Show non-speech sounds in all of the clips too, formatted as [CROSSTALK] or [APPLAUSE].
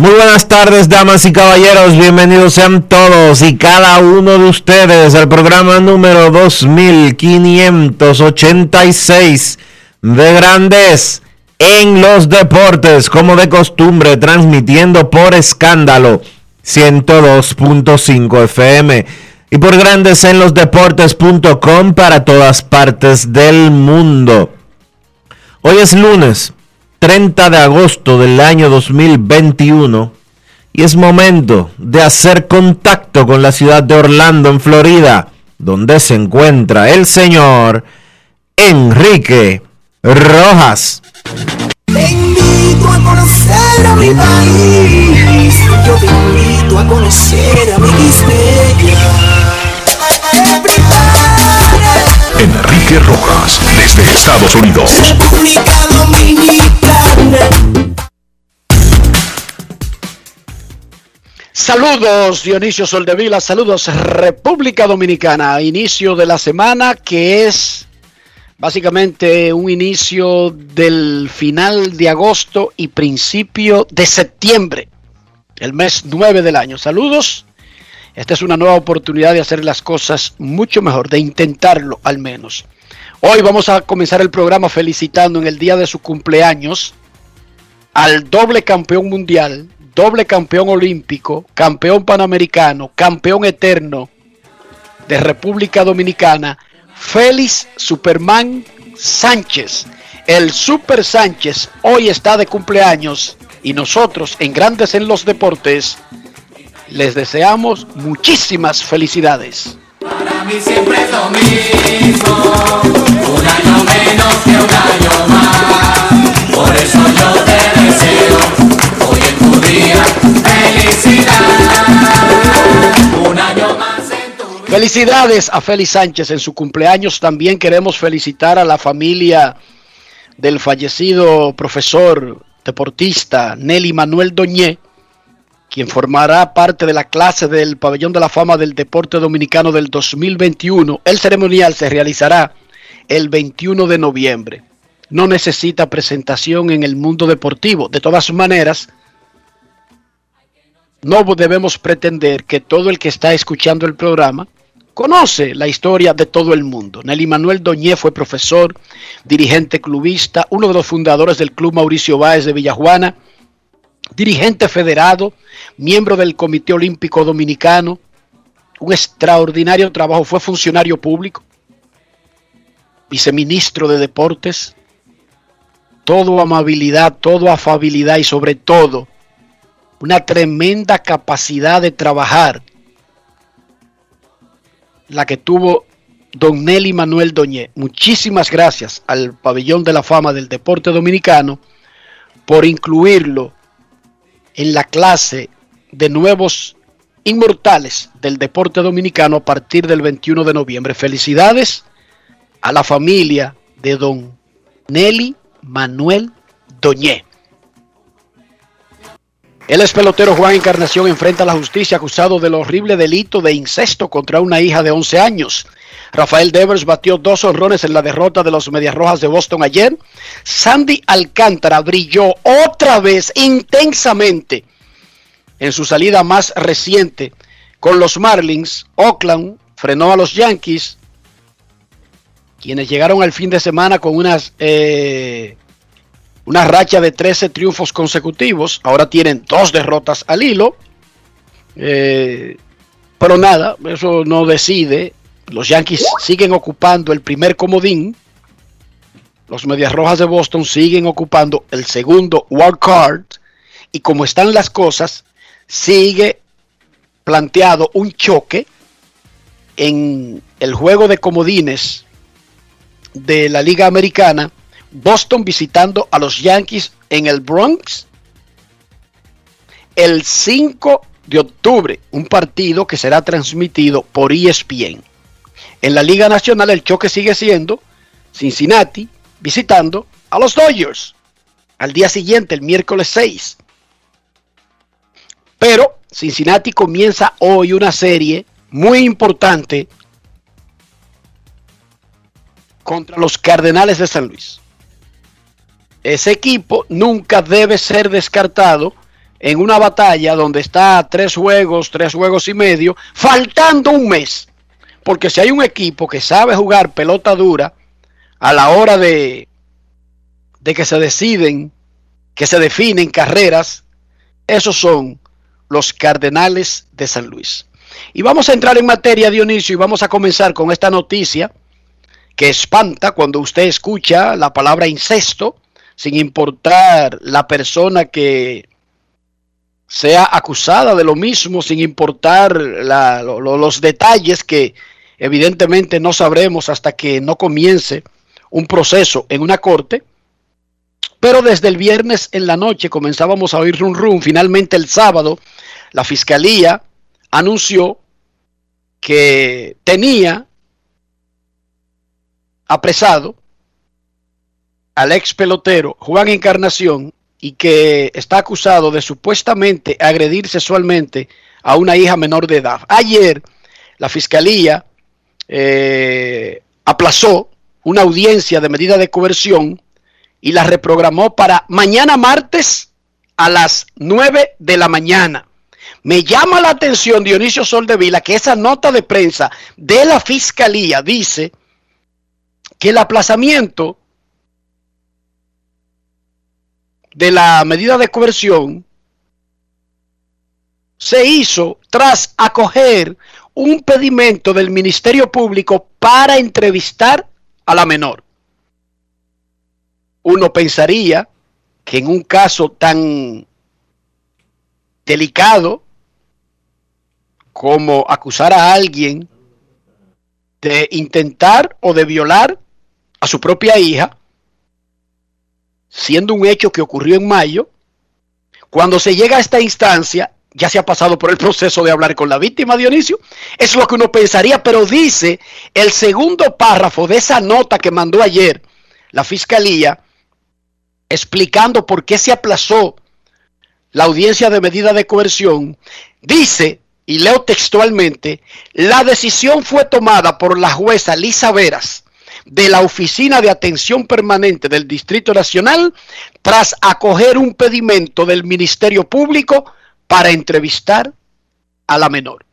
Muy buenas tardes, damas y caballeros. Bienvenidos sean todos y cada uno de ustedes al programa número 2586 de Grandes en los Deportes, como de costumbre, transmitiendo por escándalo 102.5 FM y por Grandes en los Deportes.com para todas partes del mundo. Hoy es lunes 30 de agosto del año 2021 y es momento de hacer contacto con la ciudad de Orlando, en Florida, donde se encuentra el señor Enrique Rojas. Te invito a conocer a mi país. Yo te invito a conocer a mi Enrique Rojas, desde Estados Unidos. República Dominicana. Saludos Dionisio Soldevila, saludos República Dominicana, inicio de la semana que es básicamente un inicio del final de agosto y principio de septiembre, el mes 9 del año. Saludos, esta es una nueva oportunidad de hacer las cosas mucho mejor, de intentarlo al menos. Hoy vamos a comenzar el programa felicitando en el día de su cumpleaños al doble campeón mundial, doble campeón olímpico, campeón panamericano, campeón eterno de República Dominicana, Félix Superman Sánchez. El Super Sánchez hoy está de cumpleaños y nosotros en Grandes en los Deportes les deseamos muchísimas felicidades. Para mí siempre es lo mismo, un año menos que un año más. Por eso yo te deseo hoy en tu día felicidad. Un año más en tu vida. Felicidades a Félix Sánchez en su cumpleaños. También queremos felicitar a la familia del fallecido profesor deportista Nelly Manuel Doñé, quien formará parte de la clase del Pabellón de la Fama del Deporte Dominicano del 2021. El ceremonial se realizará el 21 de noviembre. No necesita presentación en el mundo deportivo. De todas maneras, no debemos pretender que todo el que está escuchando el programa conoce la historia de todo el mundo. Nelly Manuel Doñé fue profesor, dirigente clubista, uno de los fundadores del Club Mauricio Báez de Villajuana, dirigente federado, miembro del Comité Olímpico Dominicano, un extraordinario trabajo, fue funcionario público, viceministro de Deportes, todo amabilidad, todo afabilidad y sobre todo una tremenda capacidad de trabajar. La que tuvo don Nelly Manuel Doñé. Muchísimas gracias al Pabellón de la Fama del Deporte Dominicano por incluirlo en la clase de nuevos inmortales del deporte dominicano a partir del 21 de noviembre. Felicidades a la familia de don Nelly Manuel Doñé. El ex pelotero Juan Encarnación enfrenta a la justicia acusado del horrible delito de incesto contra una hija de 11 años. Rafael Devers batió dos honrones en la derrota de los Medias Rojas de Boston ayer. Sandy Alcántara brilló otra vez intensamente en su salida más reciente con los Marlins. Oakland frenó a los Yankees, quienes llegaron al fin de semana con unas, eh, una racha de 13 triunfos consecutivos. Ahora tienen dos derrotas al hilo. Eh, pero nada, eso no decide. Los Yankees siguen ocupando el primer comodín. Los Medias Rojas de Boston siguen ocupando el segundo wild card. Y como están las cosas, sigue planteado un choque en el juego de comodines de la Liga Americana. Boston visitando a los Yankees en el Bronx el 5 de octubre, un partido que será transmitido por ESPN. En la Liga Nacional el choque sigue siendo Cincinnati visitando a los Dodgers al día siguiente, el miércoles 6. Pero Cincinnati comienza hoy una serie muy importante contra los Cardenales de San Luis. Ese equipo nunca debe ser descartado en una batalla donde está tres juegos, tres juegos y medio, faltando un mes. Porque si hay un equipo que sabe jugar pelota dura a la hora de, de que se deciden, que se definen carreras, esos son los Cardenales de San Luis. Y vamos a entrar en materia, Dionisio, y vamos a comenzar con esta noticia que espanta cuando usted escucha la palabra incesto, sin importar la persona que sea acusada de lo mismo, sin importar los detalles que evidentemente no sabremos hasta que no comience un proceso en una corte. Pero desde el viernes en la noche comenzábamos a oír rum rum. Finalmente el sábado la fiscalía anunció que tenía apresado al ex pelotero Juan Encarnación y que está acusado de supuestamente agredir sexualmente a una hija menor de edad. Ayer la fiscalía eh, aplazó una audiencia de medida de coerción y la reprogramó para mañana martes a las 9 de la mañana. Me llama la atención, Dionisio Soldevila, que esa nota de prensa de la fiscalía dice que el aplazamiento de la medida de coerción se hizo tras acoger un pedimento del Ministerio Público para entrevistar a la menor. Uno pensaría que en un caso tan delicado como acusar a alguien de intentar o de violar a su propia hija, siendo un hecho que ocurrió en mayo, cuando se llega a esta instancia, ya se ha pasado por el proceso de hablar con la víctima, Dionisio. Es lo que uno pensaría, pero dice el segundo párrafo de esa nota que mandó ayer la fiscalía, explicando por qué se aplazó la audiencia de medida de coerción, dice, y leo textualmente, la decisión fue tomada por la jueza Lisa Veras de la Oficina de Atención Permanente del Distrito Nacional tras acoger un pedimento del Ministerio Público para entrevistar a la menor.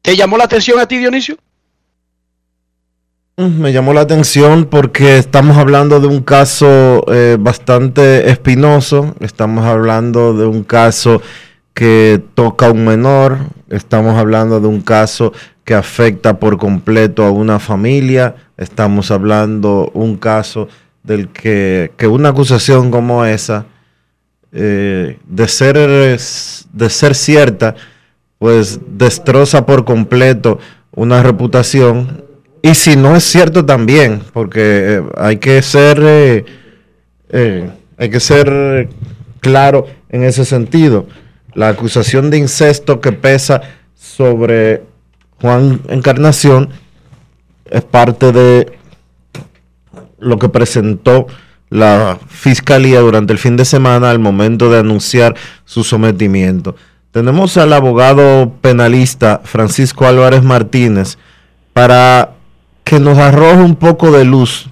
¿Te llamó la atención a ti, Dionisio? Me llamó la atención porque estamos hablando de un caso eh, bastante espinoso, estamos hablando de un caso que toca a un menor, estamos hablando de un caso que afecta por completo a una familia, estamos hablando un caso del que, que una acusación como esa, eh, de, ser, de ser cierta, pues destroza por completo una reputación y si no es cierto también, porque eh, hay que ser eh, hay que ser claro en ese sentido. La acusación de incesto que pesa sobre Juan Encarnación es parte de lo que presentó la fiscalía durante el fin de semana al momento de anunciar su sometimiento. tenemos al abogado penalista Francisco Álvarez Martínez para que nos arroje un poco de luz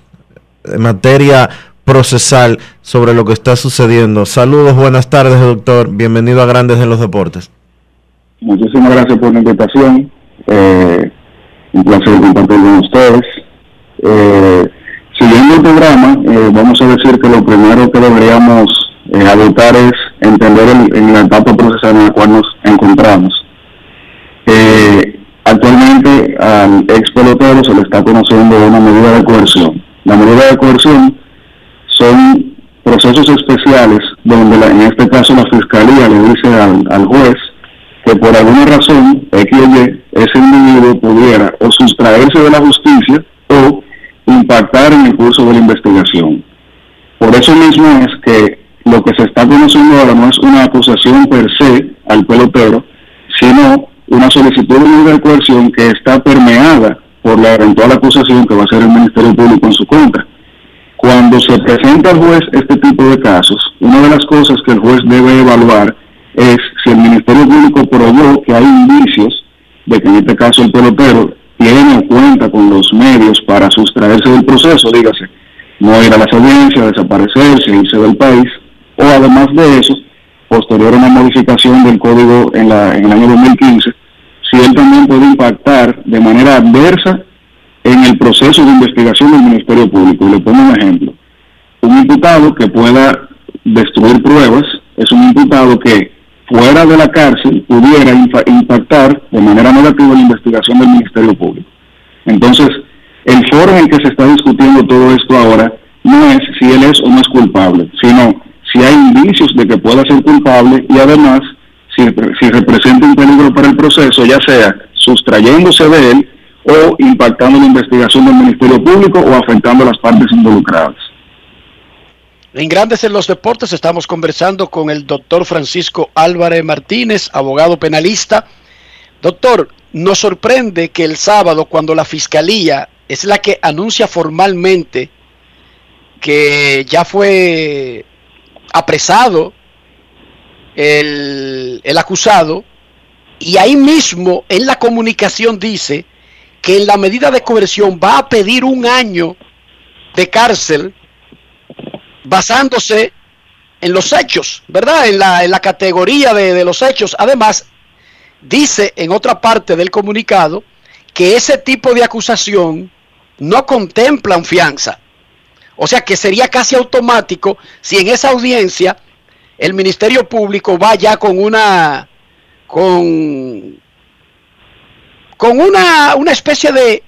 en materia procesal sobre lo que está sucediendo. Saludos, buenas tardes, doctor. Bienvenido a Grandes en los Deportes. Muchísimas gracias por la invitación. Eh, un placer compartir con ustedes. Eh, siguiendo el programa, eh, vamos a decir que lo primero que deberíamos eh, adoptar es entender el, en la etapa procesal en la cual nos encontramos. Eh, actualmente al ex pelotero se le está conociendo una medida de coerción. La medida de coerción son procesos especiales donde la- en este caso la fiscalía le dice al, al juez que por alguna razón X ese individuo pudiera o sustraerse de la justicia o impactar en el curso de la investigación. Por eso mismo es que lo que se está conociendo ahora no es una acusación per se al pelotero, sino una solicitud de medida coerción que está permeada por la eventual acusación que va a hacer el Ministerio Público en su contra. Cuando se presenta al juez este tipo de casos, una de las cosas que el juez debe evaluar es si el Ministerio Público probó que hay indicios de que en este caso el pelotero tiene los medios para sustraerse del proceso, dígase, no ir a las audiencias, desaparecerse, irse del país, o además de eso, posterior a una modificación del código en, la, en el año 2015, si él también puede impactar de manera adversa en el proceso de investigación del Ministerio Público. Y le pongo un ejemplo. Un imputado que pueda destruir pruebas es un imputado que fuera de la cárcel pudiera impactar de manera negativa la investigación del Ministerio Público. Entonces, el foro en el que se está discutiendo todo esto ahora no es si él es o no es culpable, sino si hay indicios de que pueda ser culpable y además si, si representa un peligro para el proceso, ya sea sustrayéndose de él o impactando la investigación del Ministerio Público o afectando a las partes involucradas. En Grandes en los Deportes estamos conversando con el doctor Francisco Álvarez Martínez, abogado penalista. Doctor, nos sorprende que el sábado, cuando la fiscalía es la que anuncia formalmente que ya fue apresado el, el acusado, y ahí mismo en la comunicación dice que en la medida de coerción va a pedir un año de cárcel basándose en los hechos, ¿verdad? En la, en la categoría de, de los hechos. Además, dice en otra parte del comunicado que ese tipo de acusación no contempla fianza. O sea que sería casi automático si en esa audiencia el Ministerio Público va ya con una con con una, una especie de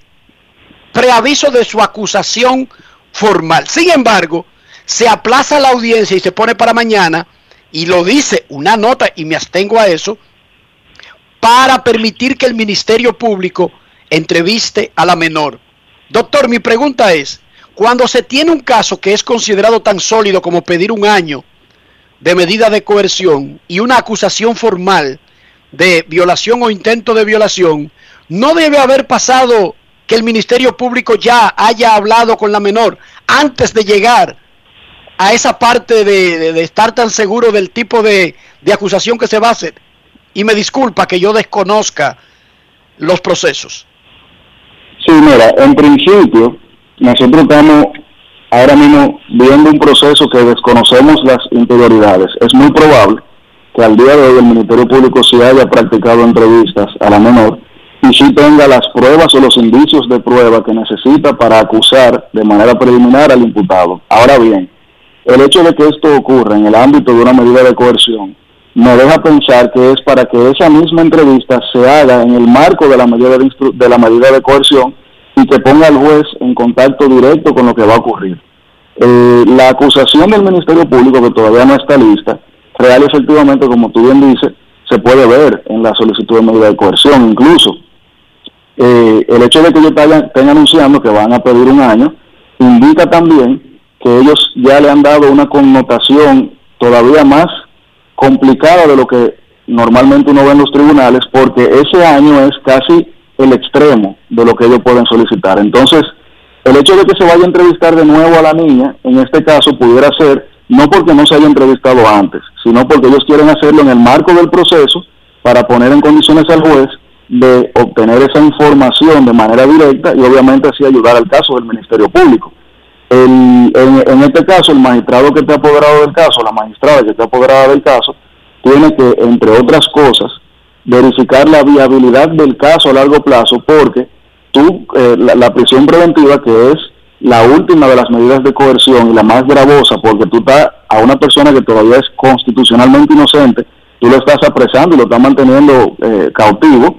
preaviso de su acusación formal. Sin embargo, se aplaza la audiencia y se pone para mañana y lo dice una nota y me abstengo a eso para permitir que el Ministerio Público entreviste a la menor. Doctor, mi pregunta es, cuando se tiene un caso que es considerado tan sólido como pedir un año de medida de coerción y una acusación formal de violación o intento de violación, no debe haber pasado que el Ministerio Público ya haya hablado con la menor antes de llegar a esa parte de, estar tan seguro del tipo de, de acusación que se va a hacer. Y me disculpa que yo desconozca los procesos. Sí, mira, en principio, nosotros estamos ahora mismo viendo un proceso que desconocemos las interioridades. Es muy probable que al día de hoy el Ministerio Público sí haya practicado entrevistas a la menor y sí tenga las pruebas o los indicios de prueba que necesita para acusar de manera preliminar al imputado. Ahora bien, el hecho de que esto ocurra en el ámbito de una medida de coerción me deja pensar que es para que esa misma entrevista se haga en el marco de la medida de, de la medida de coerción y que ponga al juez en contacto directo con lo que va a ocurrir. Eh, la acusación del Ministerio Público, que todavía no está lista, real y efectivamente, como tú bien dices, se puede ver en la solicitud de medida de coerción. Incluso eh, el hecho de que ellos estén anunciando que van a pedir un año, indica también que ellos ya le han dado una connotación todavía más complicada de lo que normalmente uno ve en los tribunales, porque ese año es casi el extremo de lo que ellos pueden solicitar. Entonces, el hecho de que se vaya a entrevistar de nuevo a la niña, en este caso, pudiera ser no porque no se haya entrevistado antes, sino porque ellos quieren hacerlo en el marco del proceso para poner en condiciones al juez de obtener esa información de manera directa y obviamente así ayudar al caso del Ministerio Público. El- en, este caso, el magistrado que te ha apoderado del caso, la magistrada que te ha apoderado del caso, tiene que, entre otras cosas, verificar la viabilidad del caso a largo plazo porque tú, eh, la, la prisión preventiva, que es la última de las medidas de coerción y la más gravosa, porque tú estás a una persona que todavía es constitucionalmente inocente, tú lo estás apresando y lo estás manteniendo eh, cautivo,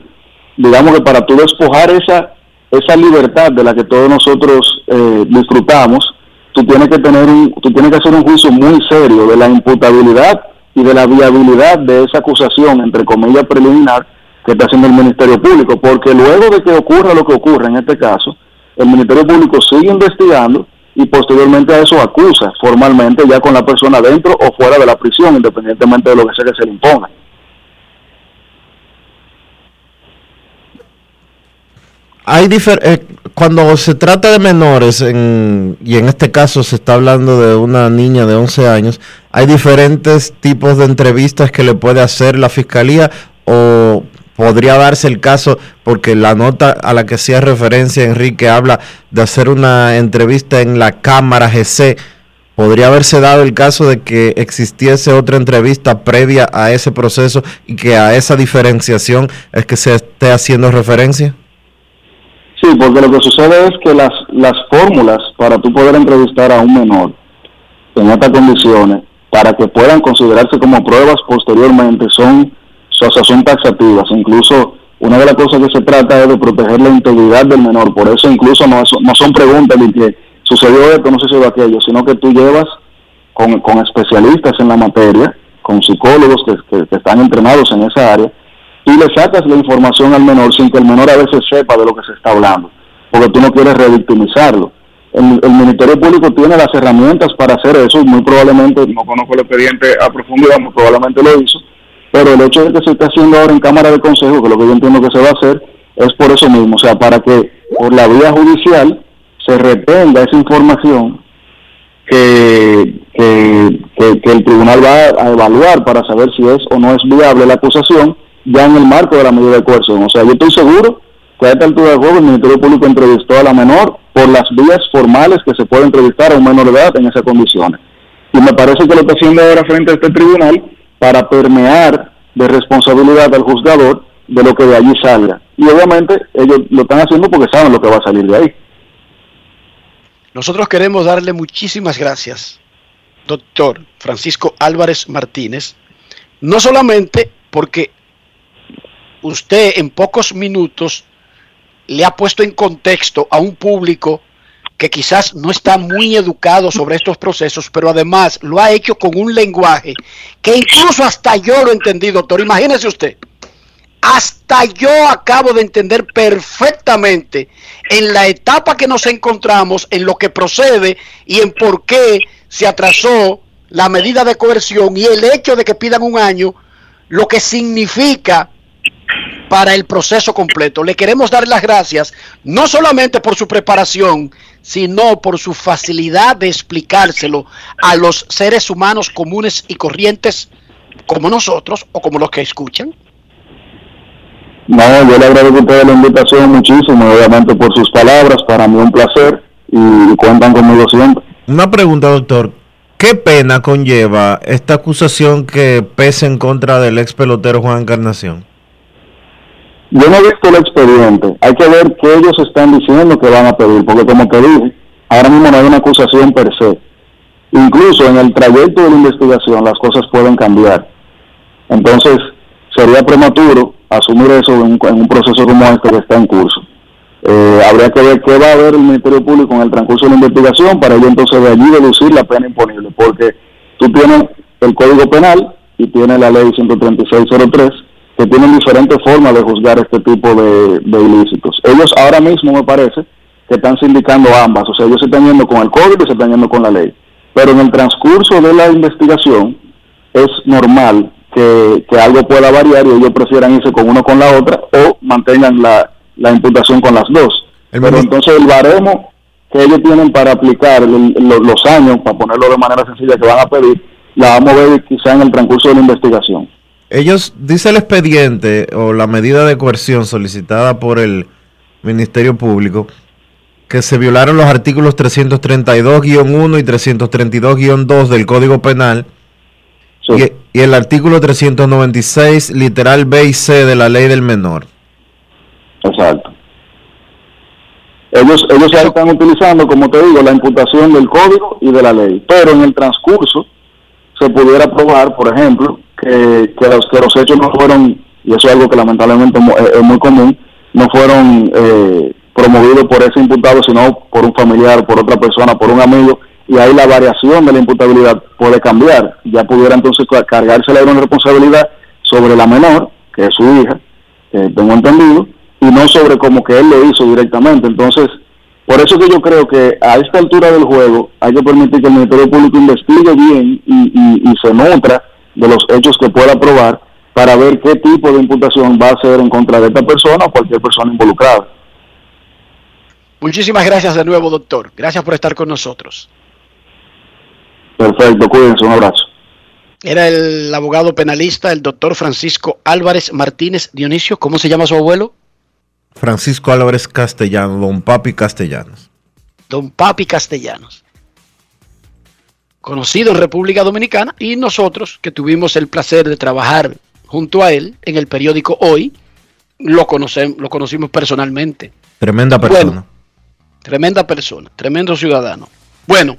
digamos que para tú despojar esa esa libertad de la que todos nosotros eh, disfrutamos, tú tienes que tener tú tienes que hacer un juicio muy serio de la imputabilidad y de la viabilidad de esa acusación, entre comillas, preliminar que está haciendo el Ministerio Público, porque luego de que ocurra lo que ocurre en este caso, el Ministerio Público sigue investigando y posteriormente a eso acusa formalmente ya con la persona dentro o fuera de la prisión, independientemente de lo que sea que se le imponga. Hay eh, cuando se trata de menores, en- y en este caso se está hablando de una niña de 11 años, hay diferentes tipos de entrevistas que le puede hacer la fiscalía o podría darse el caso, porque la nota a la que hacía referencia Enrique habla de hacer una entrevista en la Cámara GC. ¿Podría haberse dado el caso de que existiese otra entrevista previa a ese proceso y que a esa diferenciación es que se esté haciendo referencia? Sí, porque lo que sucede es que las, las fórmulas para tú poder entrevistar a un menor en estas condiciones, para que puedan considerarse como pruebas posteriormente, son, son taxativas. Incluso una de las cosas que se trata es de proteger la integridad del menor. Por eso incluso no, no son preguntas de que sucedió esto, no sucedió aquello, sino que tú llevas con, con especialistas en la materia, con psicólogos que- que están entrenados en esa área, y le sacas la información al menor sin que el menor a veces sepa de lo que se está hablando, porque tú no quieres revictimizarlo. El, Ministerio Público tiene las herramientas para hacer eso, y muy probablemente, no conozco el expediente a profundidad, muy probablemente lo hizo, pero el hecho de que se esté haciendo ahora en Cámara de Consejo, que lo que yo entiendo que se va a hacer, es por eso mismo, o sea, para que por la vía judicial se retenga esa información que, que- que el tribunal va a evaluar para saber si es o no es viable la acusación ya en el marco de la medida de coerción. O sea, yo estoy seguro que a esta altura del juego el Ministerio Público entrevistó a la menor por las vías formales que se puede entrevistar a un menor de edad en esas condiciones. Y me parece que lo está haciendo ahora frente a este tribunal para permear de responsabilidad al juzgador de lo que de allí salga. Y obviamente ellos lo están haciendo porque saben lo que va a salir de ahí. Nosotros queremos darle muchísimas gracias, doctor Francisco Álvarez Martínez, no solamente porque usted en pocos minutos le ha puesto en contexto a un público que quizás no está muy educado sobre estos procesos, pero además lo ha hecho con un lenguaje que incluso hasta yo lo entendí, doctor. Imagínese usted, hasta yo acabo de entender perfectamente en la etapa que nos encontramos, en lo que procede y en por qué se atrasó la medida de coerción y el hecho de que pidan un año, lo que significa para el proceso completo. Le queremos dar las gracias, no solamente por su preparación, sino por su facilidad de explicárselo a los seres humanos comunes y corrientes como nosotros o como los que escuchan. No, yo le agradezco a ustedes la invitación muchísimo, obviamente por sus palabras, para mí un placer y cuentan conmigo siempre. Una pregunta, doctor. ¿Qué pena conlleva esta acusación que pesa en contra del ex pelotero Juan Encarnación? Yo no he visto el expediente, hay que ver qué ellos están diciendo que van a pedir, porque como te dije, ahora mismo no hay una acusación per se. Incluso en el trayecto de la investigación las cosas pueden cambiar. Entonces, sería prematuro asumir eso en un, en un proceso como este que está en curso. Eh, habría que ver qué va a ver el Ministerio Público en el transcurso de la investigación para ello entonces de allí deducir la pena imponible, porque tú tienes el Código Penal y tienes la Ley 13603 que tienen diferentes formas de juzgar este tipo de, de ilícitos. Ellos ahora mismo me parece que están sindicando ambas, o sea, ellos se están yendo con el código y se están yendo con la ley. Pero en el transcurso de la investigación es normal que, que algo pueda variar y ellos prefieran irse con uno con la otra o mantengan la, la imputación con las dos. El Pero entonces el baremo que ellos tienen para aplicar el- lo- los años, para ponerlo de manera sencilla que van a pedir, la vamos a ver quizá en el transcurso de la investigación. Ellos, dice el expediente o la medida de coerción solicitada por el Ministerio Público, que se violaron los artículos 332-1 y 332-2 del Código Penal Sí. y, y el artículo 396, literal B y C de la ley del menor. Exacto. Ellos, ellos ya están utilizando, como te digo, la imputación del código y de la ley, pero en el transcurso se pudiera probar, por ejemplo, que, que, los, que los hechos no fueron, y eso es algo que lamentablemente es, muy común, no fueron eh, promovidos por ese imputado, sino por un familiar, por otra persona, por un amigo, y ahí la variación de la imputabilidad puede cambiar. Ya pudiera entonces ca- cargársela de una responsabilidad sobre la menor, que es su hija, tengo entendido, y no sobre como que él lo hizo directamente. Entonces, por eso que yo creo que a esta altura del juego hay que permitir que el Ministerio Público investigue bien y, y- y se nutra de los hechos que pueda probar para ver qué tipo de imputación va a hacer en contra de esta persona o cualquier persona involucrada. Muchísimas gracias de nuevo, doctor. Gracias por estar con nosotros. Perfecto, cuídense, un abrazo. Era el abogado penalista, el doctor Francisco Álvarez Martínez Dionisio. ¿Cómo se llama su abuelo? Francisco Álvarez Castellano, don Papi Castellanos. Don Papi Castellanos. Conocido en República Dominicana y nosotros que tuvimos el placer de trabajar junto a él en el periódico Hoy, lo, conocemos, lo conocimos personalmente. Tremenda Bueno. persona. Tremenda persona, tremendo ciudadano. Bueno,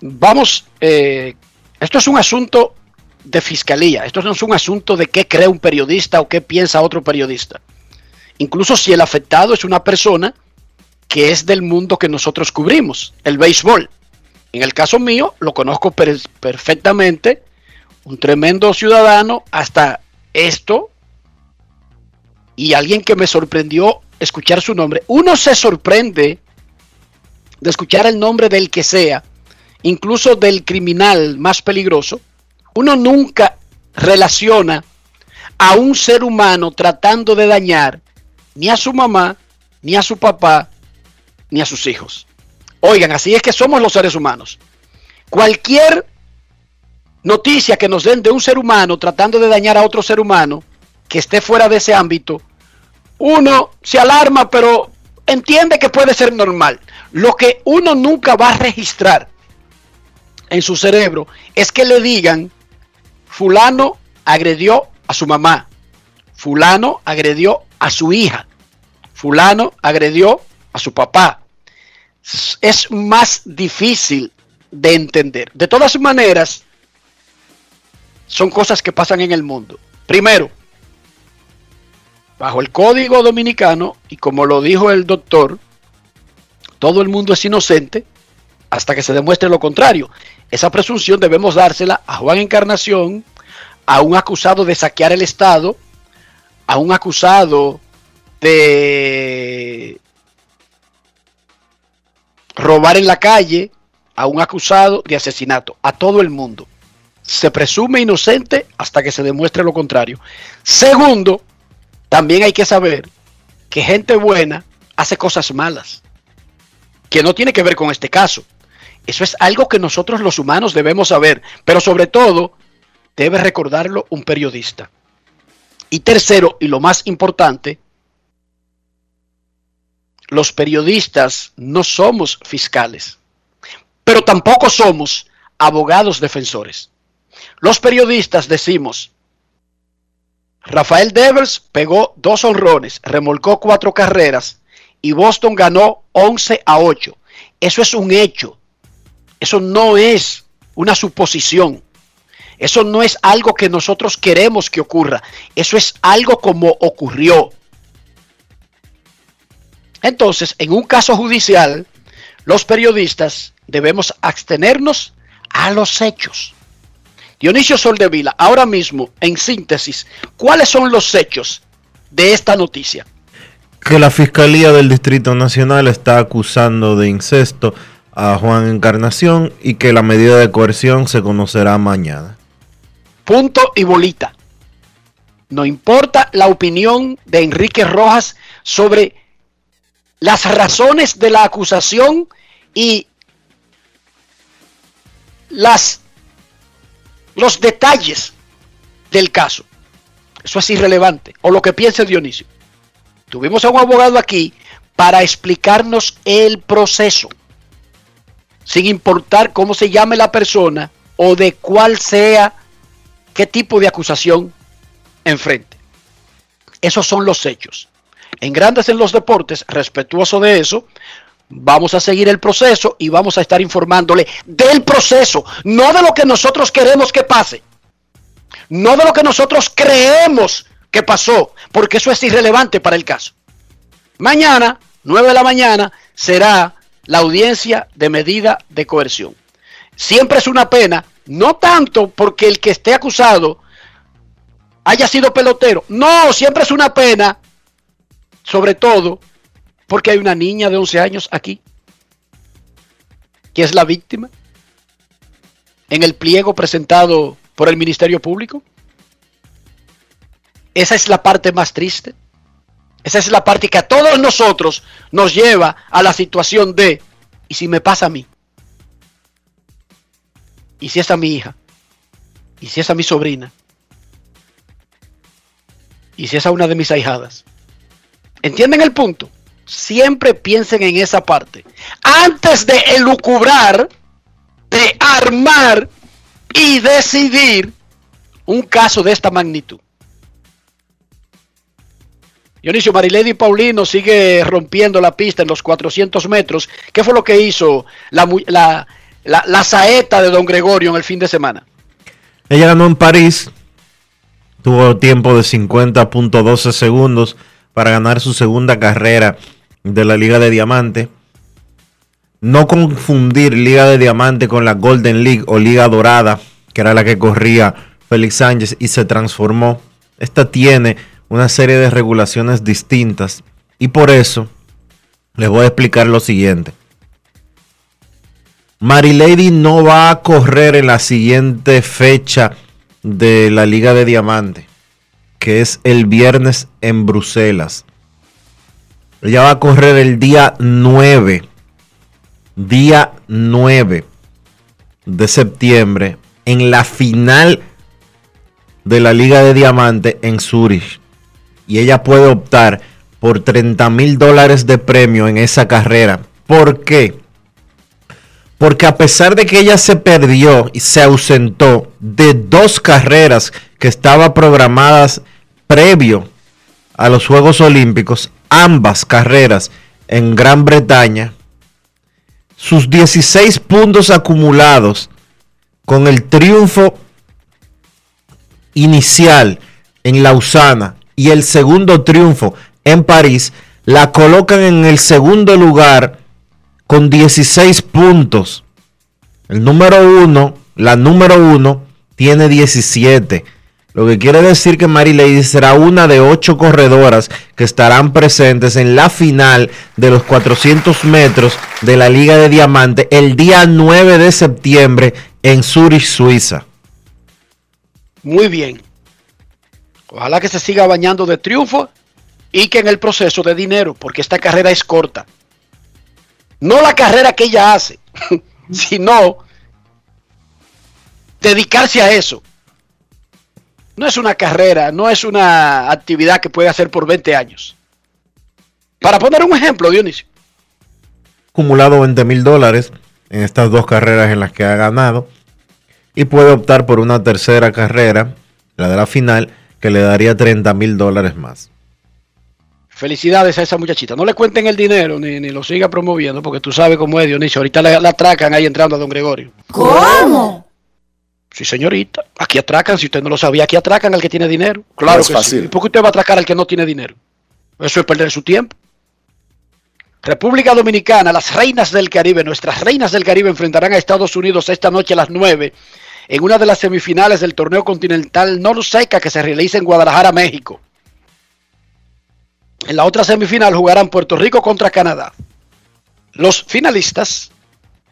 vamos, eh, esto es un asunto de fiscalía, esto no es un asunto de qué cree un periodista o qué piensa otro periodista. Incluso si el afectado es una persona que es del mundo que nosotros cubrimos, el béisbol. En el caso mío, lo conozco per- perfectamente, un tremendo ciudadano, hasta esto, y alguien que me sorprendió escuchar su nombre. Uno se sorprende de escuchar el nombre del que sea, incluso del criminal más peligroso. Uno nunca relaciona a un ser humano tratando de dañar ni a su mamá, ni a su papá, ni a sus hijos. Oigan, así es que somos los seres humanos. Cualquier noticia que nos den de un ser humano tratando de dañar a otro ser humano que esté fuera de ese ámbito, uno se alarma, pero entiende que puede ser normal. Lo que uno nunca va a registrar en su cerebro es que le digan, fulano agredió a su mamá, fulano agredió a su hija, fulano agredió a su papá. Es más difícil de entender. De todas maneras, son cosas que pasan en el mundo. Primero, bajo el código dominicano, y como lo dijo el doctor, todo el mundo es inocente hasta que se demuestre lo contrario. Esa presunción debemos dársela a Juan Encarnación, a un acusado de saquear el Estado, a un acusado de robar en la calle, a un acusado de asesinato, a todo el mundo. Se presume inocente hasta que se demuestre lo contrario. Segundo, también hay que saber que gente buena hace cosas malas, que no tiene que ver con este caso. Eso es algo que nosotros los humanos debemos saber, pero sobre todo debe recordarlo un periodista. Y tercero, y lo más importante, los periodistas no somos fiscales, pero tampoco somos abogados defensores. Los periodistas decimos, Rafael Devers pegó dos honrones, remolcó cuatro carreras y Boston ganó 11 a 8. Eso es un hecho. Eso no es una suposición. Eso no es algo que nosotros queremos que ocurra. Eso es algo como ocurrió. Entonces, en un caso judicial, los periodistas debemos abstenernos a los hechos. Dionisio Soldevila, ahora mismo, en síntesis, ¿cuáles son los hechos de esta noticia? Que la Fiscalía del Distrito Nacional está acusando de incesto a Juan Encarnación y que la medida de coerción se conocerá mañana. Punto y bolita. No importa la opinión de Enrique Rojas sobre las razones de la acusación y las los detalles del caso. Eso es irrelevante. O lo que piense Dionisio. Tuvimos a un abogado aquí para explicarnos el proceso, sin importar cómo se llame la persona o de cuál sea, qué tipo de acusación enfrente. Esos son los hechos. En Grandes en los Deportes, respetuoso de eso, vamos a seguir el proceso y vamos a estar informándole del proceso, no de lo que nosotros queremos que pase, no de lo que nosotros creemos que pasó, porque eso es irrelevante para el caso. Mañana, 9 de la mañana, será la audiencia de medida de coerción. Siempre es una pena, no tanto porque el que esté acusado haya sido pelotero, no, siempre es una pena, sobre todo porque hay una niña de 11 años aquí, que es la víctima, en el pliego presentado por el Ministerio Público. Esa es la parte más triste. Esa es la parte que a todos nosotros nos lleva a la situación de, ¿y si me pasa a mí? ¿Y si es a mi hija? ¿Y si es a mi sobrina? ¿Y si es a una de mis ahijadas? ¿Entienden el punto? Siempre piensen en esa parte. Antes de elucubrar, de armar y decidir un caso de esta magnitud. Dionisio Marilady Paulino sigue rompiendo la pista en los 400 metros. ¿Qué fue lo que hizo la, la, la, la saeta de Don Gregorio en el fin de semana? Ella ganó en París. Tuvo tiempo de 50.12 segundos para ganar su segunda carrera de la Liga de Diamante. No confundir Liga de Diamante con la Golden League o Liga Dorada, que era la que corría Félix Sánchez y se transformó. Esta tiene una serie de regulaciones distintas y por eso les voy a explicar lo siguiente. Marilady no va a correr en la siguiente fecha de la Liga de Diamante, que es el viernes en Bruselas. Ella va a correr el día 9, día 9 de septiembre en la final de la Liga de Diamante en Zurich y ella puede optar por 30 mil dólares de premio en esa carrera. ¿Por qué? Porque a pesar de que ella se perdió y se ausentó de dos carreras que estaban programadas previo a los Juegos Olímpicos, ambas carreras en Gran Bretaña, sus 16 puntos acumulados con el triunfo inicial en Lausana y el segundo triunfo en París, la colocan en el segundo lugar con 16 puntos. El número uno, la número uno, tiene 17. Lo que quiere decir que Mary Lady será una de ocho corredoras que estarán presentes en la final de los 400 metros de la Liga de Diamante el día 9 de septiembre en Zurich, Suiza. Muy bien. Ojalá que se siga bañando de triunfo y que en el proceso de dinero, porque esta carrera es corta. No la carrera que ella hace, [LAUGHS] sino dedicarse a eso. No es una carrera, no es una actividad que puede hacer por 20 años. Para poner un ejemplo, Dionisio. Acumulado 20 mil dólares en estas dos carreras en las que ha ganado y puede optar por una tercera carrera, la de la final, que le daría 30 mil dólares más. Felicidades a esa muchachita. No le cuenten el dinero ni, ni lo siga promoviendo porque tú sabes cómo es, Dionisio. Ahorita la, la atracan ahí entrando a don Gregorio. ¿Cómo? Sí, señorita. Aquí atracan, si usted no lo sabía, aquí atracan al que tiene dinero. Claro No es que fácil. sí. ¿Y por qué usted va a atracar al que no tiene dinero? Eso es perder su tiempo. República Dominicana, las reinas del Caribe, nuestras reinas del Caribe enfrentarán a Estados Unidos esta noche a las 9 en una de las semifinales del torneo continental Norseca que se realiza en Guadalajara, México. En la otra semifinal jugarán Puerto Rico contra Canadá. Los finalistas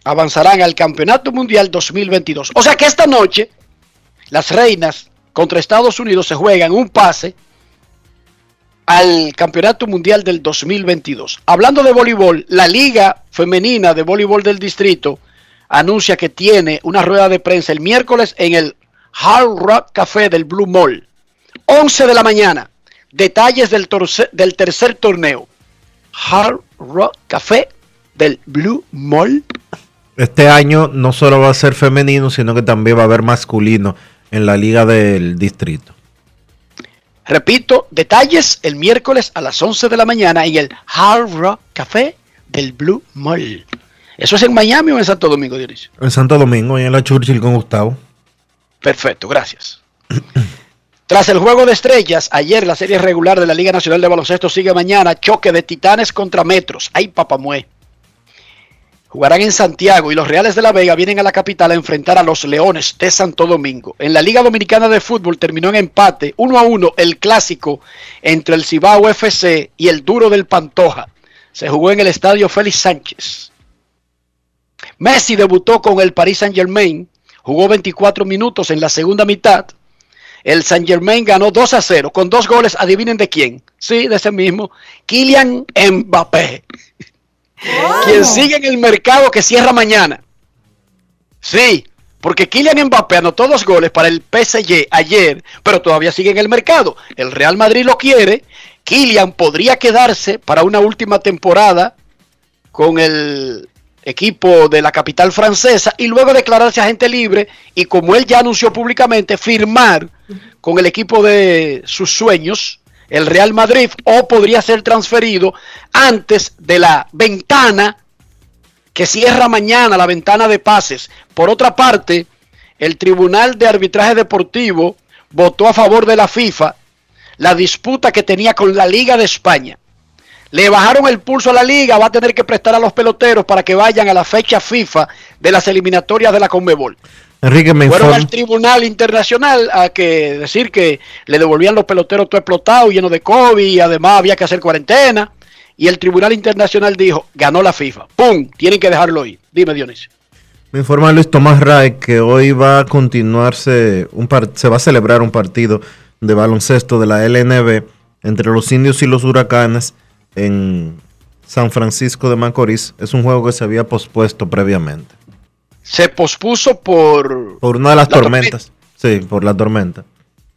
avanzarán al Campeonato Mundial 2022. O sea que esta noche las reinas contra Estados Unidos se juegan un pase al Campeonato Mundial del 2022. Hablando de voleibol, la Liga Femenina de Voleibol del Distrito anuncia que tiene una rueda de prensa el miércoles en el Hard Rock Café del Blue Mall. 11 de la mañana. Detalles del, torce- del tercer torneo. Hard Rock Café del Blue Mall. Este año no solo va a ser femenino, sino que también va a haber masculino en la liga del distrito. Repito, detalles el miércoles a las 11 de la mañana en el Hard Rock Café del Blue Mall. ¿Eso es en Miami o en Santo Domingo, Dionisio? En Santo Domingo en la Churchill con Gustavo. Perfecto, gracias. [CLEARS THROAT] Tras el juego de estrellas, ayer la serie regular de la Liga Nacional de Baloncesto sigue mañana. Choque de Titanes contra Metros. ¡Ay, papamue! Jugarán en Santiago y los Reales de la Vega vienen a la capital a enfrentar a los Leones de Santo Domingo. En la Liga Dominicana de Fútbol terminó en empate 1 a 1 el clásico entre el Cibao FC y el Duro del Pantoja. Se jugó en el estadio Félix Sánchez. Messi debutó con el Paris Saint Germain, jugó 24 minutos en la segunda mitad. El Saint Germain ganó 2 a 0 con dos goles, adivinen de quién. Sí, de ese mismo, Kylian Mbappé. Quien sigue en el mercado que cierra mañana. Sí, porque Kylian Mbappé anotó dos goles para el PSG ayer, pero todavía sigue en el mercado. El Real Madrid lo quiere. Kylian podría quedarse para una última temporada con el equipo de la capital francesa y luego declararse agente libre y como él ya anunció públicamente firmar con el equipo de sus sueños, el Real Madrid, o podría ser transferido antes de la ventana que cierra mañana, la ventana de pases. Por otra parte, el Tribunal de Arbitraje Deportivo votó a favor de la FIFA la disputa que tenía con la Liga de España. Le bajaron el pulso a la liga, va a tener que prestar a los peloteros para que vayan a la fecha FIFA de las eliminatorias de la Conmebol. Enrique me Fueron al Tribunal Internacional a que decir que le devolvían los peloteros todo explotado, lleno de COVID, y además había que hacer cuarentena. Y el Tribunal Internacional dijo, ganó la FIFA. ¡Pum! Tienen que dejarlo ir. Dime, Dionisio. Me informa Luis Tomás Ray que hoy va a continuarse, un par- se va a celebrar un partido de baloncesto de la LNB entre los indios y los huracanes en San Francisco de Macorís. Es un juego que se había pospuesto previamente. Se pospuso por, Por una de las La tormentas. Sí, por la tormenta.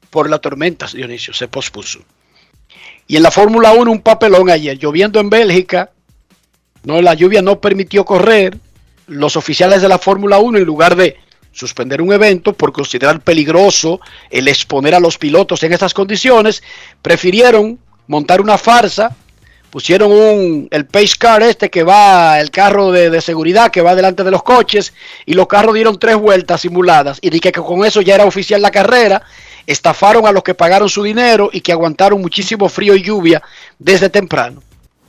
por las tormentas, Dionisio. Se pospuso. Y en la Fórmula 1 un papelón ayer. Lloviendo en Bélgica. No, la lluvia no permitió correr. Los oficiales de la Fórmula 1, en lugar de suspender un evento por considerar peligroso el exponer a los pilotos en estas condiciones, prefirieron montar una farsa. Pusieron un, el pace car este que va, el carro de, de seguridad que va delante de los coches, y los carros dieron tres vueltas simuladas. Y dije que con eso ya era oficial la carrera. Estafaron a los que pagaron su dinero y que aguantaron muchísimo frío y lluvia desde temprano.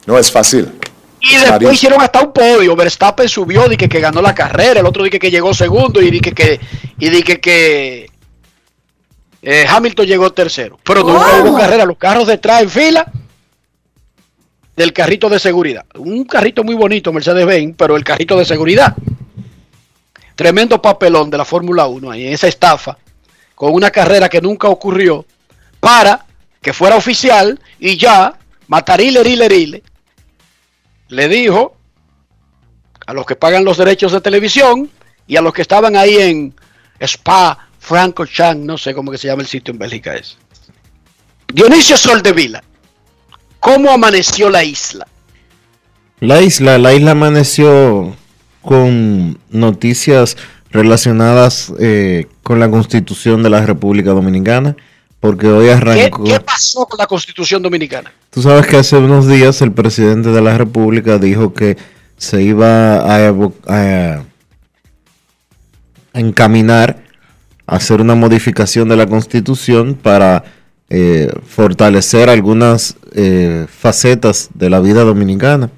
No es fácil. Y después hicieron hasta un podio. Verstappen subió, dije que ganó la carrera. El otro dije que llegó segundo y dije que, y dije que eh, Hamilton llegó tercero. Pero nunca hubo carrera. Los carros detrás en fila del carrito de seguridad. Un carrito muy bonito, Mercedes-Benz, pero el carrito de seguridad. Tremendo papelón de la Fórmula 1 ahí, esa estafa, con una carrera que nunca ocurrió, para que fuera oficial y ya, matarile, rile, rile, le dijo a los que pagan los derechos de televisión y a los que estaban ahí en Spa, Franco Chan, no sé cómo que se llama el sitio en Bélgica es. Dionisio Soldevila, ¿cómo amaneció la isla? La isla, la isla amaneció con noticias relacionadas eh, con la constitución de la República Dominicana, porque hoy ¿Qué, arrancó... qué pasó con la Constitución Dominicana? Tú sabes que hace unos días el presidente de la República dijo que se iba a, evo- a- a encaminar a hacer una modificación de la constitución para eh, fortalecer algunas eh, facetas de la vida dominicana,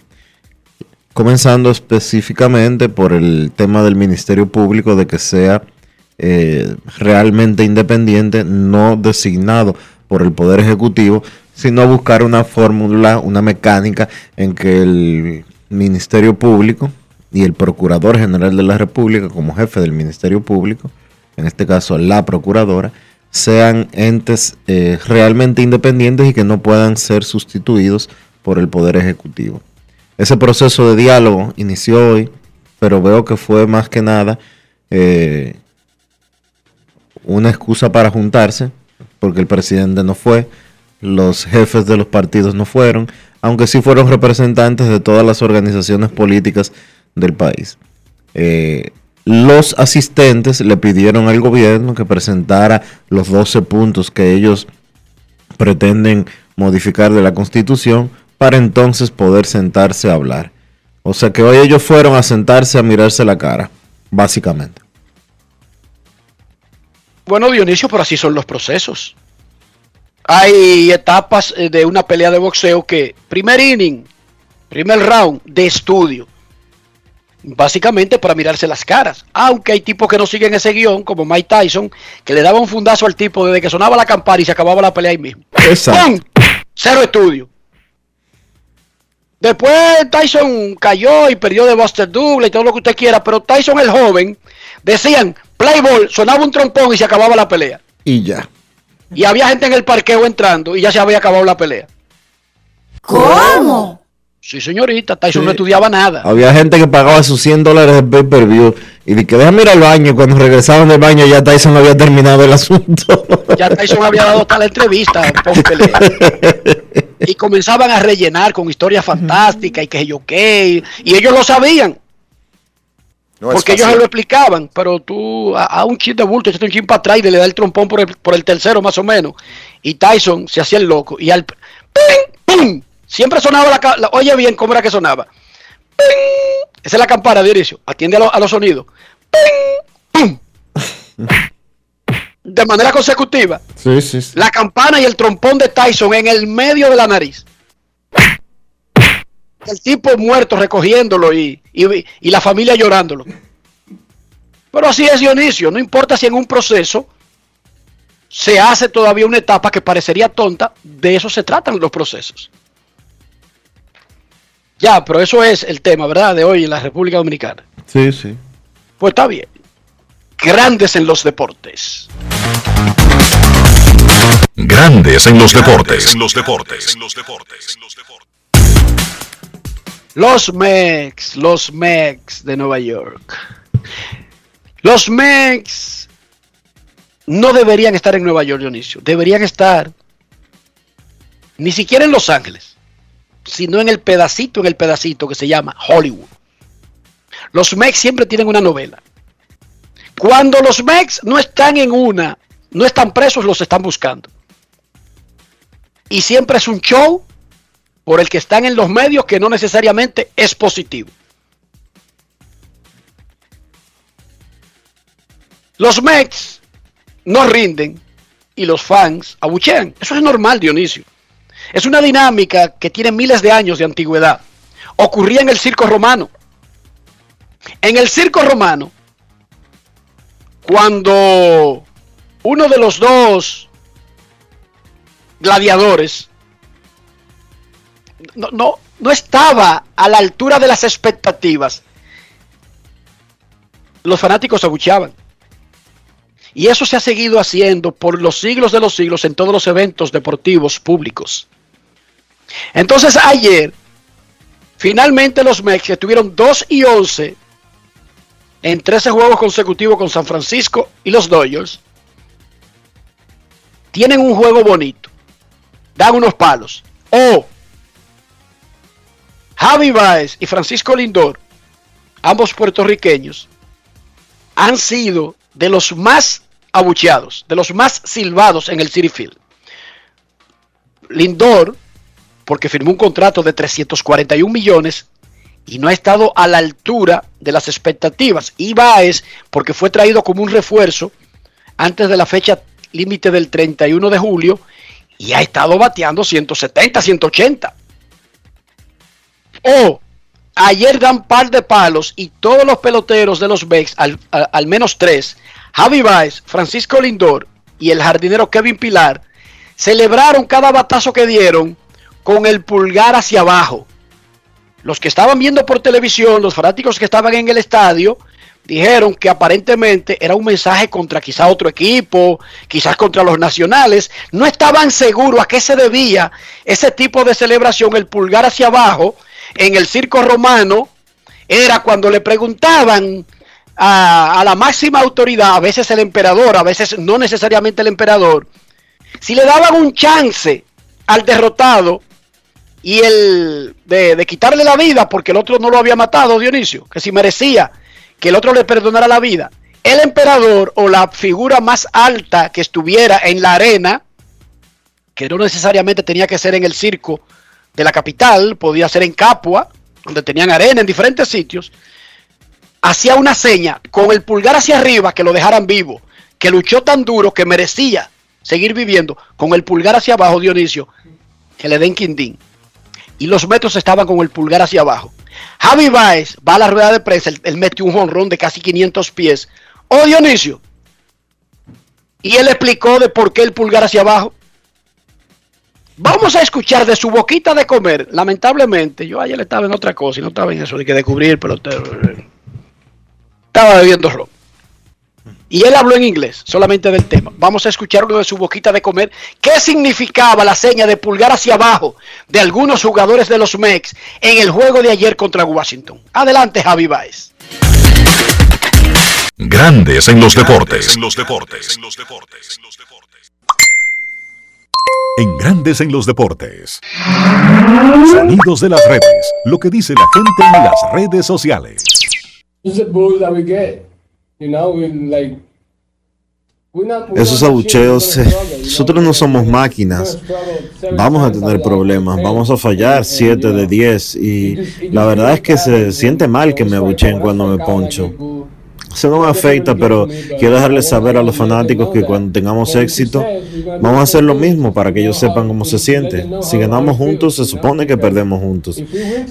comenzando específicamente por el tema del Ministerio Público de que sea eh, realmente independiente, no designado por el Poder Ejecutivo, sino buscar una fórmula, una mecánica en que el Ministerio Público y el Procurador General de la República, como jefe del Ministerio Público, en este caso la Procuradora, sean entes eh, realmente independientes y que no puedan ser sustituidos por el Poder Ejecutivo. Ese proceso de diálogo inició hoy, pero veo que fue más que nada eh, una excusa para juntarse, porque el presidente no fue, los jefes de los partidos no fueron, aunque sí fueron representantes de todas las organizaciones políticas del país. Eh, los asistentes le pidieron al gobierno que presentara los 12 puntos que ellos pretenden modificar de la constitución para entonces poder sentarse a hablar. O sea que hoy ellos fueron a sentarse a mirarse la cara, básicamente. Bueno, Dionisio, pero así son los procesos. Hay etapas eh, de una pelea de boxeo que, primer inning, primer round de estudio, básicamente para mirarse las caras. Aunque hay tipos que no siguen ese guion, como Mike Tyson, que le daba un fundazo al tipo desde que sonaba la campana y se acababa la pelea ahí mismo. Exacto. ¡Pum! Cero estudio. Después Tyson cayó y perdió de Buster Douglas y todo lo que usted quiera, pero Tyson el joven, decían, play ball, sonaba un trompón y se acababa la pelea. Y ya. Y había gente en el parqueo entrando y ya se había acabado la pelea. ¿Cómo? Sí, señorita, Tyson Sí. no estudiaba nada. Había gente que pagaba sus 100 dólares de pay-per-view y de que déjame ir al baño. Cuando regresaban del baño ya Tyson había terminado el asunto. [LAUGHS] Ya Tyson había dado hasta la entrevista. [LAUGHS] Y comenzaban a rellenar con historias fantásticas y que yo qué. Y ellos lo sabían, No porque ellos se lo explicaban. Pero tú, a, a un chip de bulto, échate un chin para atrás y le da el trompón por el, por el tercero más o menos. Y Tyson se hacía el loco. Y al ¡ping! ¡pum! Siempre sonaba la, la- Oye bien cómo era que sonaba. ¡Ping! Esa es la campana, Dionisio. Atiende a, lo- a los sonidos. ¡Ping! ¡pum! De manera consecutiva. Sí, sí, sí. La campana y el trompón de Tyson en el medio de la nariz. El tipo muerto recogiéndolo y, y- y la familia llorándolo. Pero así es Dionisio, no importa si en un proceso se hace todavía una etapa que parecería tonta, de eso se tratan los procesos. Ya, pero eso es el tema, ¿verdad? De hoy en la República Dominicana. Sí, sí. Pues está bien. Grandes en los deportes. Grandes en los deportes. En los deportes. En los deportes. Los Mex, los Mex de Nueva York. Los Mex no deberían estar en Nueva York, Dionisio. Deberían estar ni siquiera en Los Ángeles, sino en el pedacito, en el pedacito que se llama Hollywood. Los Mex siempre tienen una novela. Cuando los Mex no están en una, no están presos, los están buscando. Y siempre es un show por el que están en los medios que no necesariamente es positivo. Los Mets no rinden y los fans abuchean. Eso es normal, Dionisio. Es una dinámica que tiene miles de años de antigüedad. Ocurría en el circo romano. En el circo romano, cuando uno de los dos gladiadores no, no, no estaba a la altura de las expectativas, los fanáticos abucheaban. Y eso se ha seguido haciendo por los siglos de los siglos en todos los eventos deportivos públicos. Entonces ayer, finalmente los Mex que tuvieron 2 y 11 en 13 juegos consecutivos con San Francisco y los Dodgers, tienen un juego bonito. Dan unos palos. O Javi Baez y Francisco Lindor, ambos puertorriqueños, han sido de los más abucheados, de los más silbados en el City Field. Lindor, porque firmó un contrato de 341 millones y no ha estado a la altura de las expectativas. Y Baez, porque fue traído como un refuerzo antes de la fecha límite del 31 de julio y ha estado bateando 170, 180. O ayer dan par de palos y todos los peloteros de los al, al- al menos tres, Javi Baez, Francisco Lindor y el jardinero Kevin Pilar, celebraron cada batazo que dieron con el pulgar hacia abajo. Los que estaban viendo por televisión, los fanáticos que estaban en el estadio, dijeron que aparentemente era un mensaje contra quizá otro equipo, quizás contra los nacionales. No estaban seguros a qué se debía ese tipo de celebración, el pulgar hacia abajo en el circo romano. Era cuando le preguntaban a, a la máxima autoridad, a veces el emperador, a veces no necesariamente el emperador, si le daban un chance al derrotado y el de, quitarle la vida porque el otro no lo había matado, Dionisio, que si merecía que el otro le perdonara la vida, el emperador o la figura más alta que estuviera en la arena, que no necesariamente tenía que ser en el circo de la capital, podía ser en Capua, donde tenían arena en diferentes sitios, hacía una seña con el pulgar hacia arriba que lo dejaran vivo, que luchó tan duro que merecía seguir viviendo, con el pulgar hacia abajo, Dionisio, que le den quindín. Y los metros estaban con el pulgar hacia abajo. Javi Baez va a la rueda de prensa, él, él metió un jonrón de casi 500 pies. Oh, Dionisio. Y él explicó de por qué el pulgar hacia abajo. Vamos a escuchar de su boquita de comer. Lamentablemente, yo ayer estaba en otra cosa y no estaba en eso de que descubrir el pelotero. Estaba bebiendo ron. Y él habló en inglés, solamente del tema. Vamos a escucharlo de su boquita de comer. ¿Qué significaba la seña de pulgar hacia abajo de algunos jugadores de los Mex en el juego de ayer contra Washington? Adelante, Javi Baez. Grandes en los deportes. En los deportes. En Grandes en los deportes. Sonidos de las redes. Lo que dice la gente en las redes sociales. This is the booze that we get. You know, we like. we're not- we're Esos abucheos, eh, nosotros no somos máquinas. Vamos a tener problemas, vamos a fallar 7 de 10 y la verdad es que se siente mal que me abucheen cuando me poncho. Eso no me afecta, pero quiero dejarles saber a los fanáticos que cuando tengamos éxito, vamos a hacer lo mismo para que ellos sepan cómo se siente. Si ganamos juntos, se supone que perdemos juntos.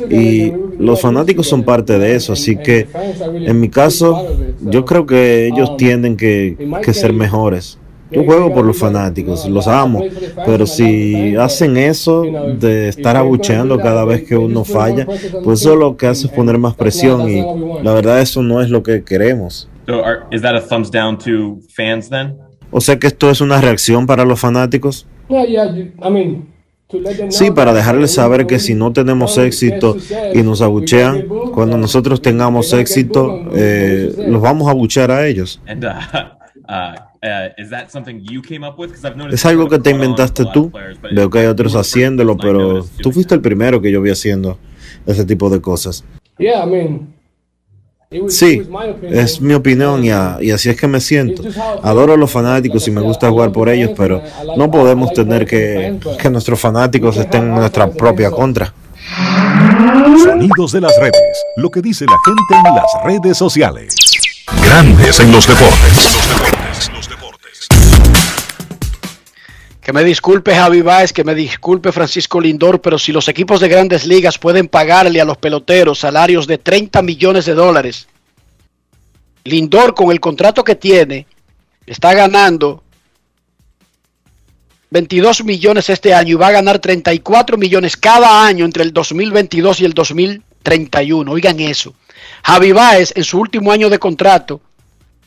Y los fanáticos son parte de eso, así que en mi caso, yo creo que ellos tienen que ser mejores. Yo juego por los fanáticos, los amo, pero si hacen eso de estar abucheando cada vez que uno falla, pues eso lo que hace es poner más presión y la verdad eso no es lo que queremos. So are, is that a thumbs down to fans then? O sea que esto es una reacción para los fanáticos. Sí, know para dejarles saber que si no tenemos éxito y nos abuchean, cuando uh, nosotros tengamos éxito, eh, los vamos a abuchear a ellos. [LAUGHS] Uh, uh, is that something you came up with? 'Cause I've noticed Es algo que te inventaste tú. Veo que hay otros haciéndolo, pero tú doing fuiste el primero que yo vi haciendo ese tipo de cosas. Yeah, I mean, it was, it Sí, was my opinion. es mi opinión y, a- y así es que me siento. Adoro a los fanáticos y me gusta jugar por ellos, pero no podemos tener que, que nuestros fanáticos estén en nuestra propia contra. Sonidos de las redes. Lo que dice la gente en las redes sociales. Grandes en los deportes. Que me disculpe Javi Baez, que me disculpe Francisco Lindor, pero si los equipos de grandes ligas pueden pagarle a los peloteros salarios de 30 millones de dólares, Lindor con el contrato que tiene está ganando 22 millones este año y va a ganar 34 millones cada año entre el 2022 y el 2031. Oigan eso. Javi Baez en su último año de contrato,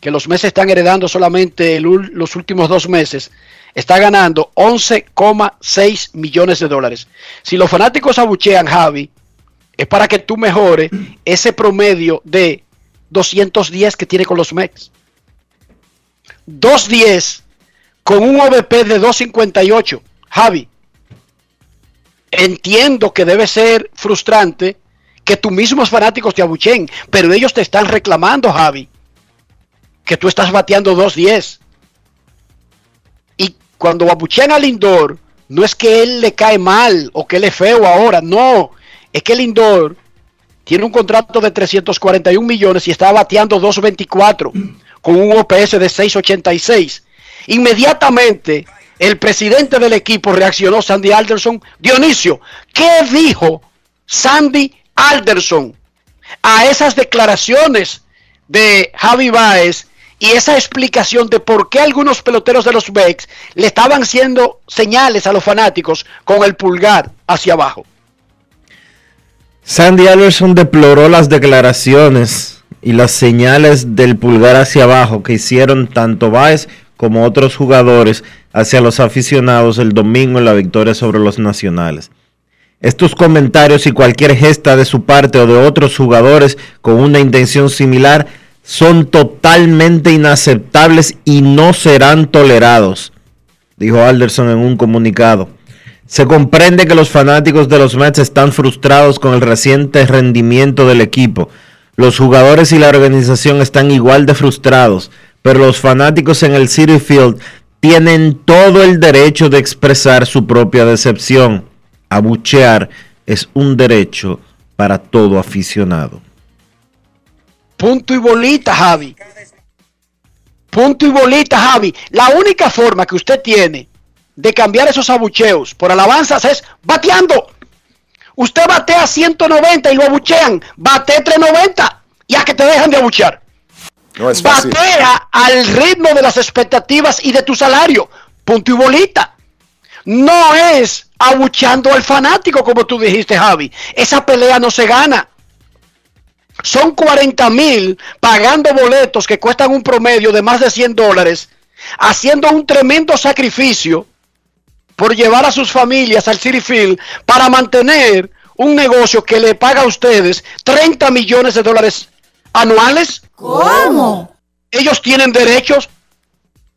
que los meses están heredando solamente el los últimos dos meses, está ganando 11,6 millones de dólares. Si los fanáticos abuchean, Javi, es para que tú mejores ese promedio de 210 que tiene con los Mex. 210 con un OVP de 258. Javi, entiendo que debe ser frustrante que tus mismos fanáticos te abuchen, pero ellos te están reclamando, Javi, que tú estás bateando 210. Y cuando abuchean a Lindor, no es que él le cae mal o que él es feo ahora, no, es que Lindor tiene un contrato de 341 millones y está bateando 224 con un OPS de 686. Inmediatamente el presidente del equipo reaccionó, Sandy Alderson. Dionisio, ¿qué dijo Sandy Alderson a esas declaraciones de Javi Baez y esa explicación de por qué algunos peloteros de los Bex le estaban haciendo señales a los fanáticos con el pulgar hacia abajo? Sandy Alderson deploró las declaraciones y las señales del pulgar hacia abajo que hicieron tanto Baez como otros jugadores hacia los aficionados el domingo en la victoria sobre los nacionales. Estos comentarios y cualquier gesta de su parte o de otros jugadores con una intención similar son totalmente inaceptables y no serán tolerados, dijo Alderson en un comunicado. Se comprende que los fanáticos de los Mets están frustrados con el reciente rendimiento del equipo. Los jugadores y la organización están igual de frustrados, pero los fanáticos en el City Field tienen todo el derecho de expresar su propia decepción. Abuchear es un derecho para todo aficionado. Punto y bolita, Javi. Punto y bolita, Javi. La única forma que usted tiene de cambiar esos abucheos por alabanzas es bateando. Usted batea 190 y lo abuchean. Bate 390 ya que te dejan de abuchear. No es fácil. Batea al ritmo de las expectativas y de tu salario. Punto y bolita. No es abucheando al fanático, como tú dijiste, Javi. Esa pelea no se gana. Son 40 mil pagando boletos que cuestan un promedio de más de 100 dólares, haciendo un tremendo sacrificio por llevar a sus familias al City Field para mantener un negocio que le paga a ustedes 30 millones de dólares anuales. ¿Cómo? Ellos tienen derechos.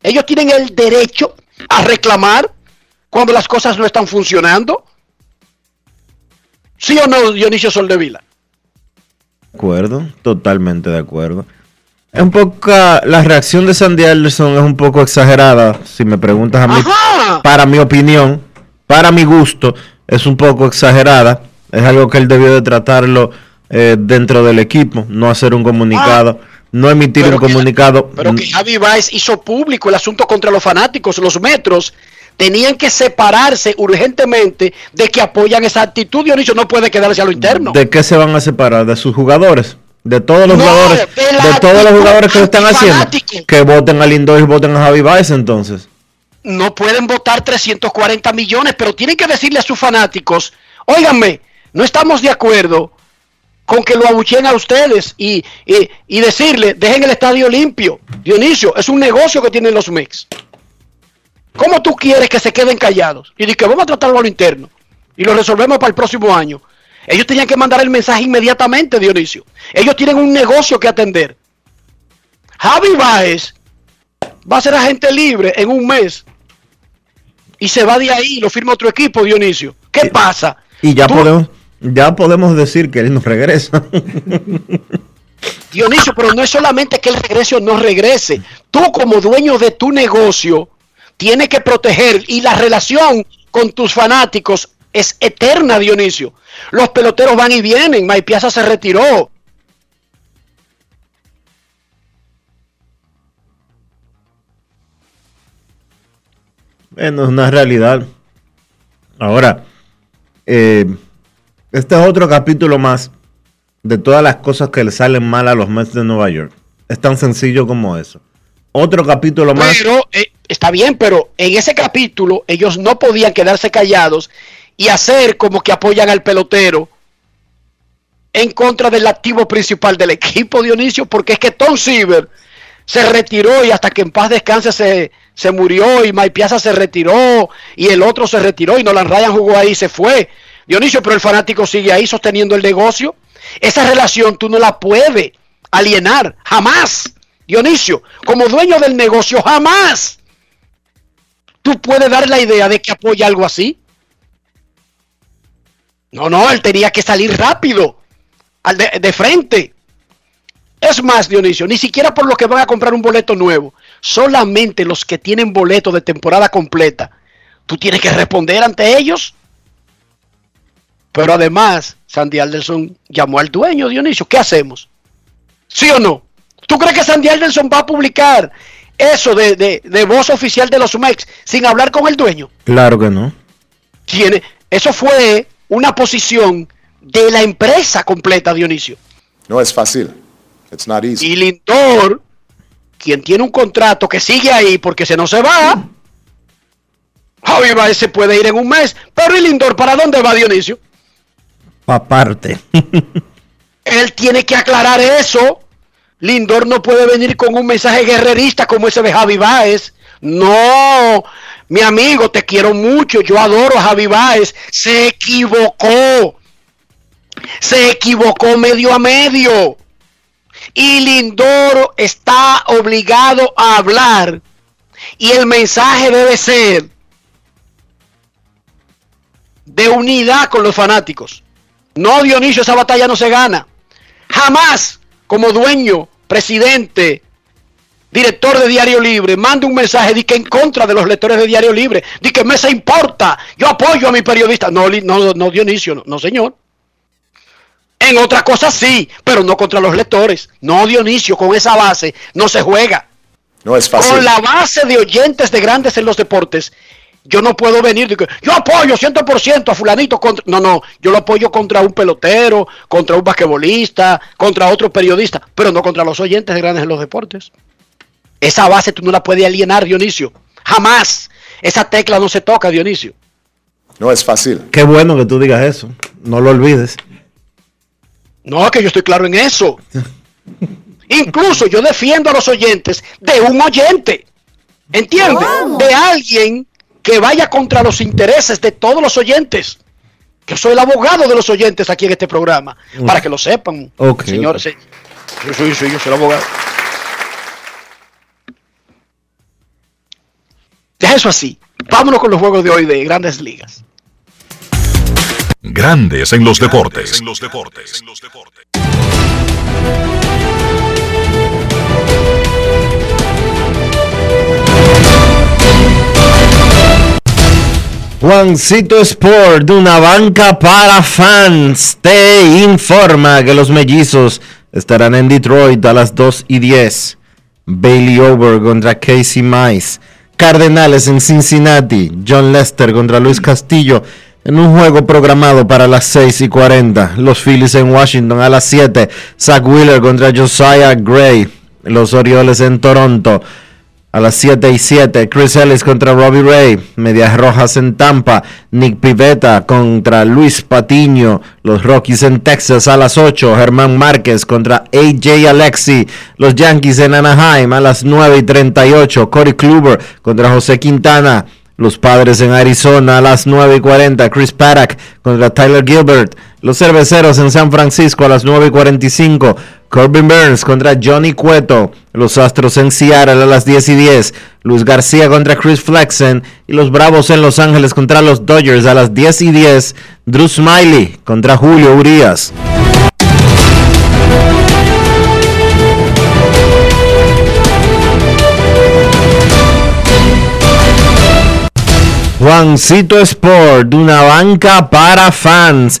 Ellos tienen el derecho a reclamar cuando las cosas no están funcionando. ¿Sí o no, Dionisio Soldevila? De acuerdo, totalmente de acuerdo. Es un poco, la reacción de Sandy Alderson es un poco exagerada, si me preguntas a mí, Ajá. para mi opinión, para mi gusto, es un poco exagerada. Es algo que él debió de tratarlo eh, dentro del equipo, no hacer un comunicado, no emitir Ah. Un que- comunicado. Pero que Javi Baez hizo público el asunto contra los fanáticos, los metros tenían que separarse urgentemente de que apoyan esa actitud. Dionisio no puede quedarse a lo interno. ¿De qué se van a separar? ¿De sus jugadores? De todos los No, jugadores, de todos los jugadores que lo están haciendo. Que voten a Lindor y voten a Javi Baez entonces. no pueden votar 340 millones, pero tienen que decirle a sus fanáticos, óiganme, no estamos de acuerdo con que lo abucheen a ustedes y, y, y decirle, dejen el estadio limpio. Dionisio, es un negocio que tienen los Mex. ¿Cómo tú quieres que se queden callados? Y di que vamos a tratarlo a lo interno y lo resolvemos para el próximo año. Ellos tenían que mandar el mensaje inmediatamente, Dionisio. Ellos tienen un negocio que atender. Javi Baez va a ser agente libre en un mes y se va de ahí y lo firma otro equipo, Dionisio. ¿Qué pasa? Y ya Tú- podemos, ya podemos decir que él nos regresa. Dionisio, pero no es solamente que el regrese o no regrese. Tú como dueño de tu negocio tienes que proteger y la relación con tus fanáticos es eterna, Dionisio. Los peloteros van y vienen. Mike Piazza se retiró. Bueno, es una realidad. Ahora, eh, este es otro capítulo más de todas las cosas que le salen mal a los Mets de Nueva York. Es tan sencillo como eso. Otro capítulo más. Pero eh, está bien, pero en ese capítulo ellos no podían quedarse callados y hacer como que apoyan al pelotero en contra del activo principal del equipo, Dionisio, porque es que Tom Silver se retiró y hasta que en paz descanse se, se murió y Mike Piazza se retiró y el otro se retiró y Nolan Ryan jugó ahí y se fue. Dionisio, pero el fanático sigue ahí sosteniendo el negocio. Esa relación tú no la puedes alienar, jamás. Dionisio, como dueño del negocio, jamás. Tú puedes dar la idea de que apoya algo así. No, no, él tenía que salir rápido, al de, de frente. Es más, Dionisio, ni siquiera por los que van a comprar un boleto nuevo, solamente los que tienen boleto de temporada completa, tú tienes que responder ante ellos. Pero además, Sandy Alderson llamó al dueño, Dionisio, ¿qué hacemos? ¿Sí o no? ¿Tú crees que Sandy Alderson va a publicar eso de, de- de voz oficial de los Mex sin hablar con el dueño? Claro que no. Tiene, eso fue una posición de la empresa completa, Dionisio. No es fácil. It's not easy. Y Lindor, quien tiene un contrato que sigue ahí porque se no se va, Javi Baez se puede ir en un mes, pero ¿y Lindor para dónde va Dionisio? Aparte. [LAUGHS] Él tiene que aclarar eso. Lindor no puede venir con un mensaje guerrerista como ese de Javi Baez. No, mi amigo, te quiero mucho. Yo adoro a Javi Baez. Se equivocó. Se equivocó medio a medio. Y Lindoro está obligado a hablar. Y el mensaje debe ser de unidad con los fanáticos. No, Dionisio, esa batalla no se gana. Jamás, como dueño, presidente, director de Diario Libre, mande un mensaje de que en contra de los lectores de Diario Libre, de que me se importa, yo apoyo a mi periodista. No, no, no Dionisio, no, no, señor. En otras cosas sí, pero no contra los lectores. No, Dionisio, con esa base no se juega. No es fácil. Con la base de oyentes de grandes en los deportes, yo no puedo venir que yo apoyo 100% a fulanito contra... No, no, yo lo apoyo contra un pelotero, contra un basquetbolista, contra otro periodista, pero no contra los oyentes de grandes en los deportes. Esa base tú no la puedes alienar, Dionisio. Jamás. Esa tecla no se toca, Dionisio. No es fácil. Qué bueno que tú digas eso. No lo olvides. No, que yo estoy claro en eso. [LAUGHS] Incluso yo defiendo a los oyentes de un oyente. ¿Entiendes? De alguien que vaya contra los intereses de todos los oyentes. Que soy el abogado de los oyentes aquí en este programa. Para que lo sepan, Ok, señores. sí. Yo soy, soy- yo soy el abogado. Deja eso así. Vámonos con los juegos de hoy de grandes ligas. Grandes en los deportes. Juancito Sport, de una banca para fans, te informa que los mellizos estarán en Detroit a las 2 y 10. Bailey Over contra Casey Mice. Cardenales en Cincinnati. John Lester contra Luis Castillo en un juego programado para las 6 y 40. Los Phillies en Washington a las 7. Zach Wheeler contra Josiah Gray. Los Orioles en Toronto a las 7 y 7, Chris Ellis contra Robbie Ray. Medias Rojas en Tampa. Nick Pivetta contra Luis Patiño. Los Rockies en Texas a las 8. Germán Márquez contra AJ Alexi. Los Yankees en Anaheim a las 9 y 38. Corey Kluber contra José Quintana. Los Padres en Arizona a las 9 y 40. Chris Paddock contra Tyler Gilbert. Los Cerveceros en San Francisco a las 9 y 45. Corbin Burns contra Johnny Cueto. Los Astros en Seattle a las 10 y 10. Luis García contra Chris Flexen. Y los Bravos en Los Ángeles contra los Dodgers a las 10 y 10. Drew Smiley contra Julio Urias. Juancito Sport, una banca para fans,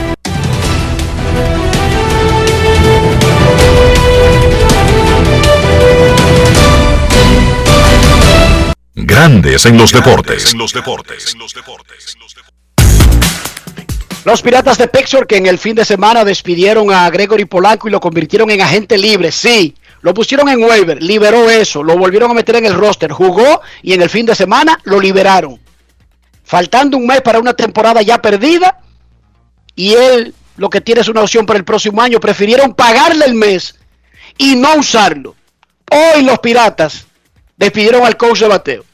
Grandes en los deportes. Los Piratas de Pittsburgh que en el fin de semana despidieron a Gregory Polanco y lo convirtieron en agente libre. Sí, lo pusieron en waiver, liberó eso, lo volvieron a meter en el roster, jugó y en el fin de semana lo liberaron. Faltando un mes para una temporada ya perdida y él lo que tiene es una opción para el próximo año. Prefirieron pagarle el mes y no usarlo. Hoy los Piratas despidieron al coach de bateo.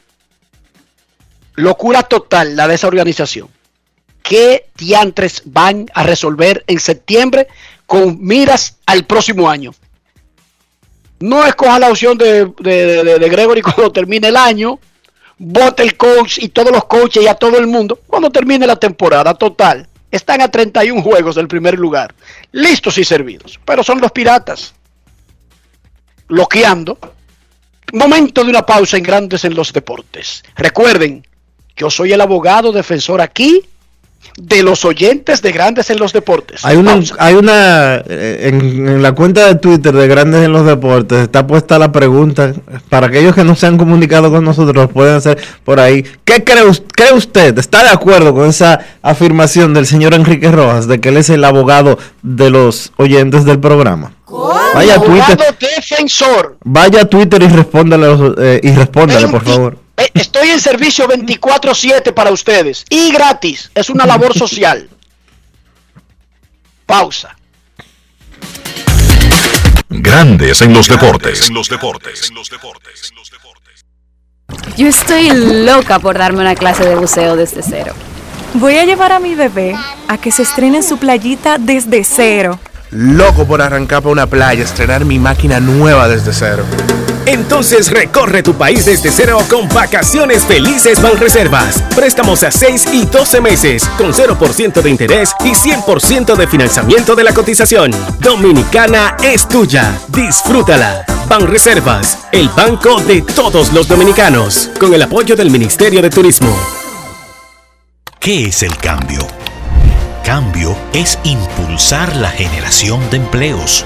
Locura total la de esa organización. ¿Qué diantres van a resolver en septiembre con miras al próximo año? No escoja la opción de, de- de- Gregory [LAUGHS] cuando termine el año. Vote el coach y todos los coaches y a todo el mundo cuando termine la temporada total. Están a 31 juegos del primer lugar. Listos y servidos. Pero son los piratas. Loqueando. Momento de una pausa en Grandes en los Deportes. Recuerden, yo soy el abogado defensor aquí de los oyentes de Grandes en los Deportes. Hay una, Pausa. hay una eh, en, en la cuenta de Twitter de Grandes en los Deportes está puesta la pregunta para aquellos que no se han comunicado con nosotros pueden hacer por ahí. ¿Qué cree, us- cree usted? ¿Está de acuerdo con esa afirmación del señor Enrique Rojas de que él es el abogado de los oyentes del programa? Vaya a Twitter, abogado defensor. vaya a Twitter y respóndale, eh, y respóndale por favor. Eh, Estoy en servicio 24/7 para ustedes y gratis. Es una labor [LAUGHS] social. Pausa. Grandes en los deportes. Yo estoy loca por darme una clase de buceo desde cero. Voy a llevar a mi bebé a que se estrene en su playita desde cero. Loco por arrancar para una playa, estrenar mi máquina nueva desde cero. Entonces recorre tu país desde cero con vacaciones felices Banreservas. Préstamos a 6 y 12 meses con 0% de interés y 100% de financiamiento de la cotización. Dominicana es tuya. Disfrútala. Banreservas, el banco de todos los dominicanos, con el apoyo del Ministerio de Turismo. ¿Qué es el cambio? Cambio es impulsar la generación de empleos.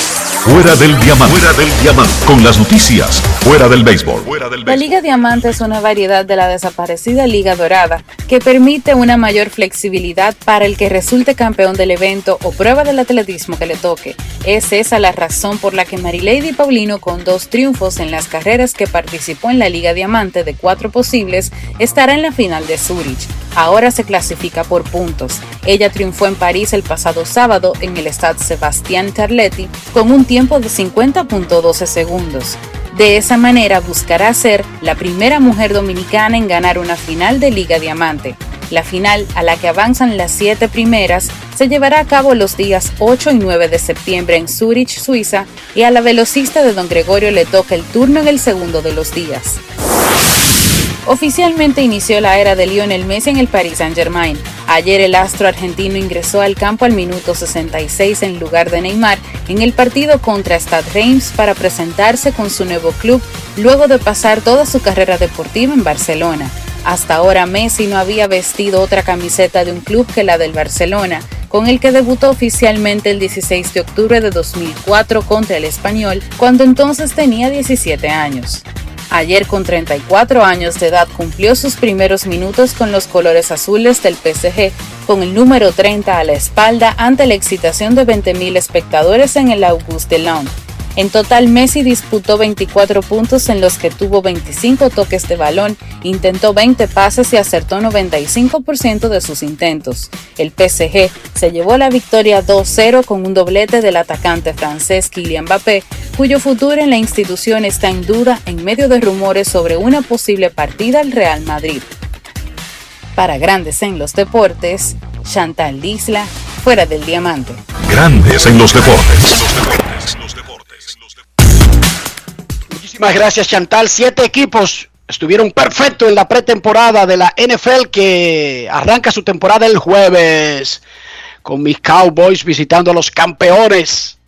Fuera del diamante. Fuera del diamante. Con las noticias. Fuera del béisbol. La Liga Diamante es una variedad de la desaparecida Liga Dorada que permite una mayor flexibilidad para el que resulte campeón del evento o prueba del atletismo que le toque. Es esa la razón por la que Marilady Paulino, con dos triunfos en las carreras que participó en la Liga Diamante de cuatro posibles, estará en la final de Zurich. Ahora se clasifica por puntos. Ella triunfó en París el pasado sábado en el Stade Sebastián Tarletti con un tiempo de 50.12 segundos. De esa manera buscará ser la primera mujer dominicana en ganar una final de Liga Diamante. La final, a la que avanzan las siete primeras, se llevará a cabo los días 8 y 9 de septiembre en Zurich, Suiza, y a la velocista de Don Gregorio le toca el turno en el segundo de los días. Oficialmente inició la era de Lionel Messi en el Paris Saint-Germain. Ayer el astro argentino ingresó al campo al minuto 66 en lugar de Neymar en el partido contra Stade Reims para presentarse con su nuevo club luego de pasar toda su carrera deportiva en Barcelona. Hasta ahora Messi no había vestido otra camiseta de un club que la del Barcelona, con el que debutó oficialmente el 16 de octubre de 2004 contra el Español, cuando entonces tenía 17 años. Ayer con 34 años de edad cumplió sus primeros minutos con los colores azules del PSG, con el número 30 a la espalda ante la excitación de 20.000 espectadores en el Auguste Delon. En total, Messi disputó 24 puntos en los que tuvo 25 toques de balón, intentó 20 pases y acertó 95% de sus intentos. El PSG se llevó la victoria 2-0 con un doblete del atacante francés Kylian Mbappé, cuyo futuro en la institución está en duda en medio de rumores sobre una posible partida al Real Madrid. Para Grandes en los Deportes, Chantal Disla, fuera del diamante. Grandes en los deportes. Muchísimas gracias, Chantal. Siete equipos estuvieron perfectos en la pretemporada de la NFL que arranca su temporada el jueves con mis Cowboys visitando a los campeones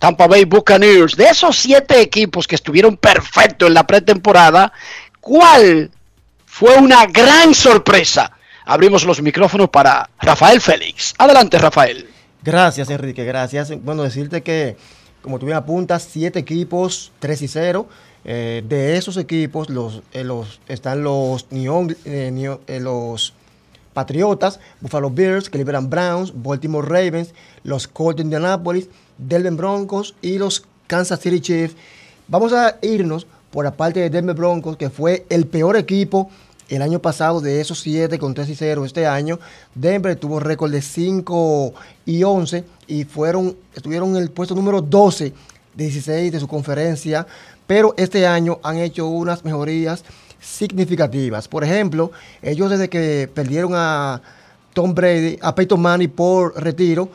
Tampa Bay Buccaneers. De esos siete equipos que estuvieron perfectos en la pretemporada, ¿cuál fue una gran sorpresa? Abrimos los micrófonos para Rafael Félix. Adelante, Rafael. Gracias, Enrique, gracias. Bueno, decirte que, como tú bien apuntas, siete equipos, 3 y 0. Eh, de esos equipos los, eh, están los, Neon, Neo- eh, los Patriotas, Buffalo Bills, Cleveland Browns, Baltimore Ravens, los Colts de Indianapolis, Denver Broncos y los Kansas City Chiefs. Vamos a irnos por la parte de Denver Broncos, que fue el peor equipo el año pasado de esos 7 con 3 y 0 este año. Denver tuvo récord de 5 y 11 y fueron, estuvieron en el puesto número 12 de 16 de su conferencia, pero este año han hecho unas mejorías significativas. Por ejemplo, ellos desde que perdieron a Tom Brady, a Peyton Manning por retiro,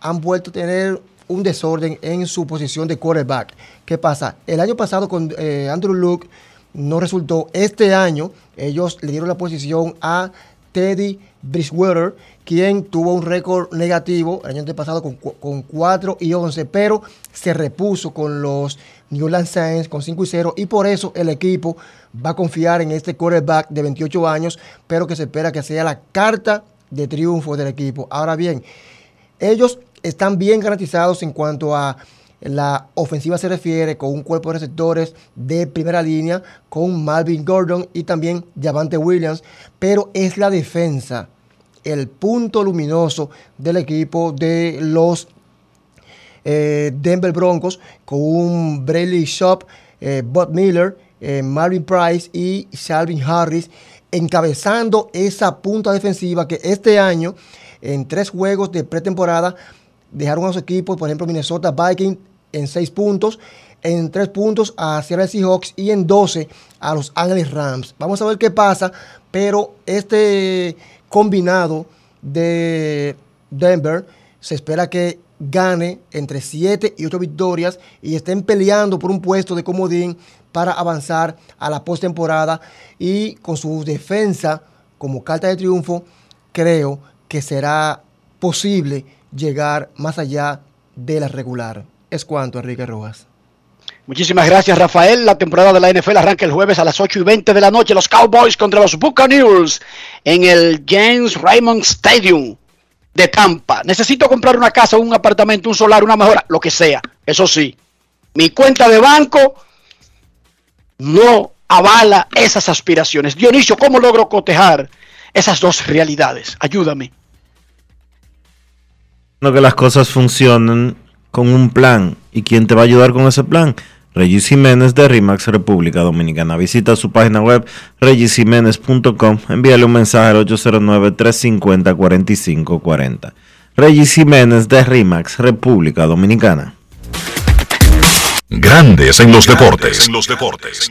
han vuelto a tener un desorden en su posición de quarterback. ¿Qué pasa? El año pasado con eh, Andrew Luke no resultó. Este año ellos le dieron la posición a Teddy Bridgewater, quien tuvo un récord negativo el año pasado con, con 4 y 11, pero se repuso con los New Orleans Saints con 5 y 0 y por eso el equipo va a confiar en este quarterback de 28 años, pero que se espera que sea la carta de triunfo del equipo. Ahora bien, ellos están bien garantizados en cuanto a la ofensiva se refiere, con un cuerpo de receptores de primera línea, con Malvin Gordon y también Javante Williams, pero es la defensa el punto luminoso del equipo de los eh, Denver Broncos, con un Brady Shop, eh, Bob Miller, eh, Marvin Price y Shalvin Harris encabezando esa punta defensiva que este año en tres juegos de pretemporada dejaron a su equipo, por ejemplo Minnesota Vikings en seis puntos, en tres puntos a Seattle Seahawks y en 12 a Los Ángeles Rams. Vamos a ver qué pasa, pero este combinado de Denver se espera que gane entre 7 y 8 victorias y estén peleando por un puesto de comodín para avanzar a la postemporada y con su defensa como carta de triunfo creo que será posible llegar más allá de la regular. Es cuanto, Enrique Rojas. Muchísimas gracias, Rafael. La temporada de la NFL arranca el jueves a las 8 y 20 de la noche. Los Cowboys contra los Buccaneers en el James Raymond Stadium de Tampa. Necesito comprar una casa, un apartamento, un solar, una mejora, lo que sea. Eso sí, mi cuenta de banco no avala esas aspiraciones. Dionisio, ¿cómo logro cotejar esas dos realidades? Ayúdame. No que las cosas funcionen con un plan. ¿Y quién te va a ayudar con ese plan? Regis Jiménez de RIMAX República Dominicana. Visita su página web regisjiménez.com. Envíale un mensaje al 809-350-4540. Regis Jiménez de RIMAX República Dominicana. Grandes en los deportes. En los deportes.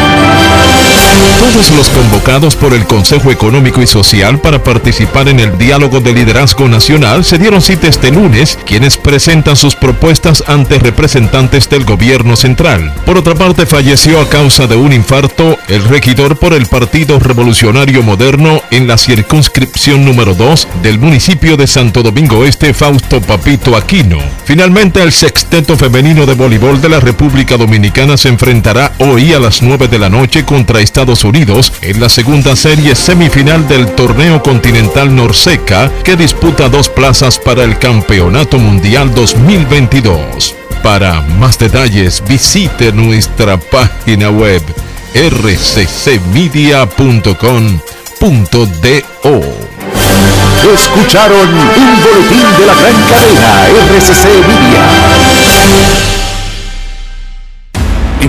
Todos los convocados por el Consejo Económico y Social para participar en el diálogo de liderazgo nacional se dieron cita este lunes, quienes presentan sus propuestas ante representantes del gobierno central. Por otra parte, falleció a causa de un infarto el regidor por el Partido Revolucionario Moderno en la circunscripción número 2 del municipio de Santo Domingo Este, Fausto Papito Aquino. Finalmente, el sexteto femenino de voleibol de la República Dominicana se enfrentará hoy a las 9 de la noche contra Estados Unidos en la segunda serie semifinal del torneo continental Norseca que disputa dos plazas para el Campeonato Mundial 2022. Para más detalles visite nuestra página web rccmedia.com.do. Escucharon un boletín de la gran cadena RCC Media.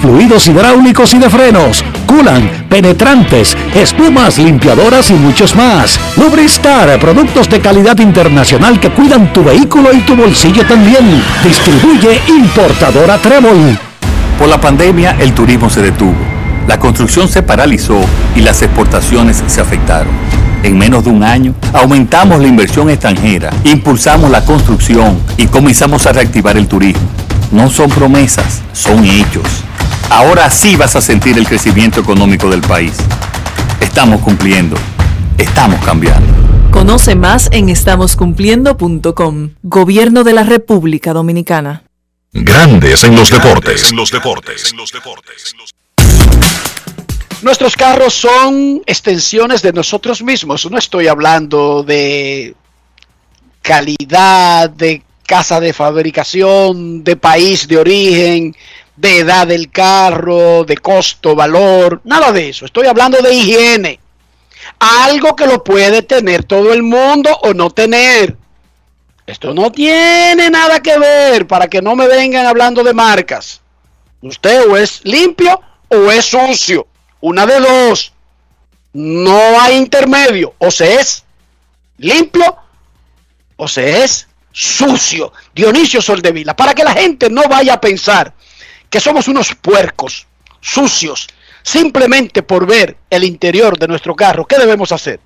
fluidos hidráulicos y de frenos, culan, penetrantes, espumas, limpiadoras y muchos más. Lubristar, productos de calidad internacional que cuidan tu vehículo y tu bolsillo también. Distribuye importadora Trébol. Por la pandemia, el turismo se detuvo, la construcción se paralizó y las exportaciones se afectaron. En menos de un año, aumentamos la inversión extranjera, impulsamos la construcción y comenzamos a reactivar el turismo. No son promesas, son hechos. Ahora sí vas a sentir el crecimiento económico del país. Estamos cumpliendo, estamos cambiando. Conoce más en estamoscumpliendo.com. Gobierno de la República Dominicana. Grandes en los deportes. los deportes. Nuestros carros son extensiones de nosotros mismos. No estoy hablando de calidad, de casa de fabricación, de país de origen, de edad del carro, de costo, valor, nada de eso. Estoy hablando de higiene. Algo que lo puede tener todo el mundo o no tener. Esto no tiene nada que ver para que no me vengan hablando de marcas. Usted o es limpio o es sucio. Una de dos. No hay intermedio. O se es limpio o se es sucio. Dionisio Soldevila. Para que la gente no vaya a pensar que somos unos puercos sucios simplemente por ver el interior de nuestro carro. ¿Qué debemos hacer?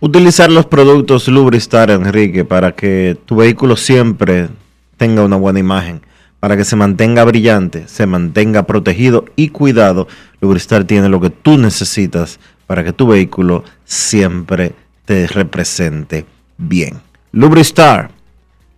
Utilizar los productos Lubristar, Enrique, para que tu vehículo siempre tenga una buena imagen, para que se mantenga brillante, se mantenga protegido y cuidado. Lubristar tiene lo que tú necesitas para que tu vehículo siempre te represente bien. Lubristar,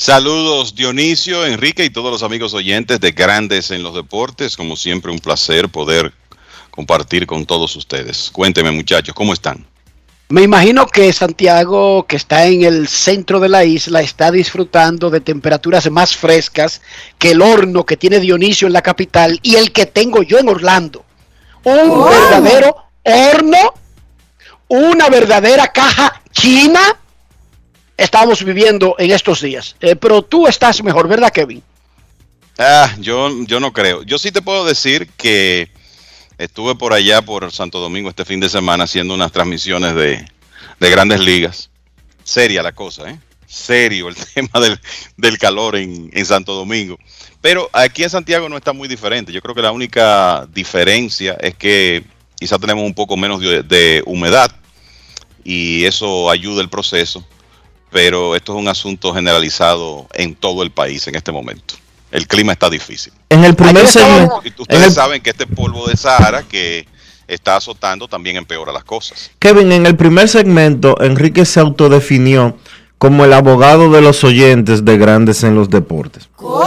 Saludos Dionisio, Enrique y todos los amigos oyentes de Grandes en los Deportes. Como siempre, un placer poder compartir con todos ustedes. Cuénteme muchachos, ¿cómo están? Me imagino que Santiago, que está en el centro de la isla, está disfrutando de temperaturas más frescas que el horno que tiene Dionisio en la capital y el que tengo yo en Orlando. Un verdadero horno, una verdadera caja china estamos viviendo en estos días. Eh, pero tú estás mejor, ¿verdad, Kevin? Ah, yo, yo no creo. Yo sí te puedo decir que estuve por allá, por Santo Domingo, este fin de semana haciendo unas transmisiones de, de grandes ligas. Seria la cosa, ¿eh? Serio el [LAUGHS] tema del, del calor en, en, Santo Domingo. Pero aquí en Santiago no está muy diferente. Yo creo que la única diferencia es que quizá tenemos un poco menos de, de humedad y eso ayuda el proceso pero esto es un asunto generalizado en todo el país en este momento. El clima está difícil. En el primer segmento. Ustedes el... saben que este polvo de Sahara que está azotando también empeora las cosas. Kevin, en el primer segmento, Enrique se autodefinió como el abogado de los oyentes de Grandes en los Deportes. ¿Cómo?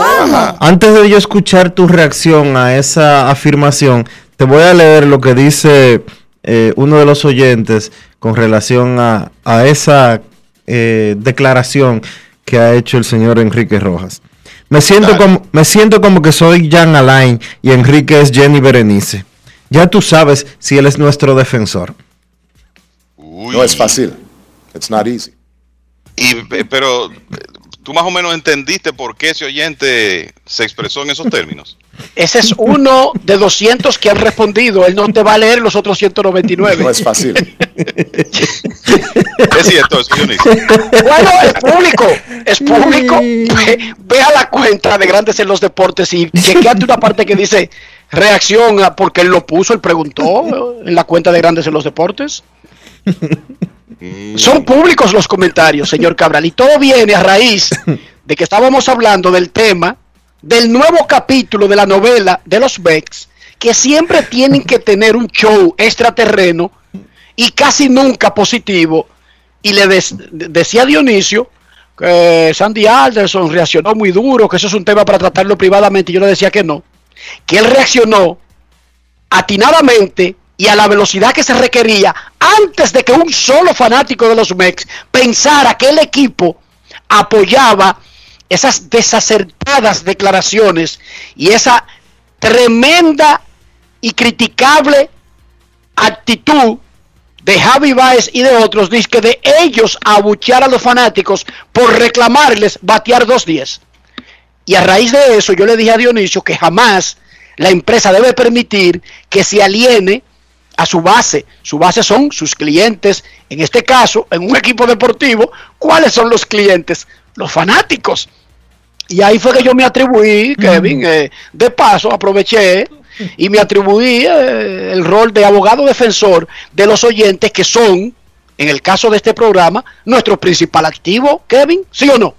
Antes de yo escuchar tu reacción a esa afirmación, te voy a leer lo que dice eh, uno de los oyentes con relación a, a esa eh, declaración que ha hecho el señor Enrique Rojas. Me siento, como, me siento como que soy Jan Alain y Enrique es Jenny Berenice. Ya tú sabes si él es nuestro defensor. Uy. No es fácil. It's not easy. Y, pero tú más o menos entendiste por qué ese oyente se expresó en esos términos. Ese es uno de 200 que han respondido. Él no te va a leer los otros 199. No es fácil. [LAUGHS] es cierto, eso Bueno, es público. Es público. Ve, ve, a la cuenta de Grandes en los Deportes y chequeate una parte que dice reacción a porque él lo puso, él preguntó en la cuenta de Grandes en los Deportes. Son públicos los comentarios, señor Cabral, y todo viene a raíz [LAUGHS] de que estábamos hablando del tema del nuevo capítulo de la novela de los Becks, que siempre tienen que tener un show extraterreno y casi nunca positivo. Y le des- decía Dionisio que Sandy Alderson reaccionó muy duro, que eso es un tema para tratarlo privadamente. y Yo le decía que no, que él reaccionó atinadamente y a la velocidad que se requería antes de que un solo fanático de los Mex pensara que el equipo apoyaba esas desacertadas declaraciones y esa tremenda y criticable actitud de Javi Baez y de otros, dice que de ellos abuchear a los fanáticos por reclamarles batear 2-10. Y a raíz de eso yo le dije a Dionisio que jamás la empresa debe permitir que se aliene a su base. Su base son sus clientes. En este caso, en un equipo deportivo, ¿cuáles son los clientes? Los fanáticos. Y ahí fue que yo me atribuí, Kevin, eh, de paso aproveché y me atribuí eh, el rol de abogado defensor de los oyentes que son, en el caso de este programa, nuestro principal activo, Kevin, ¿sí o no?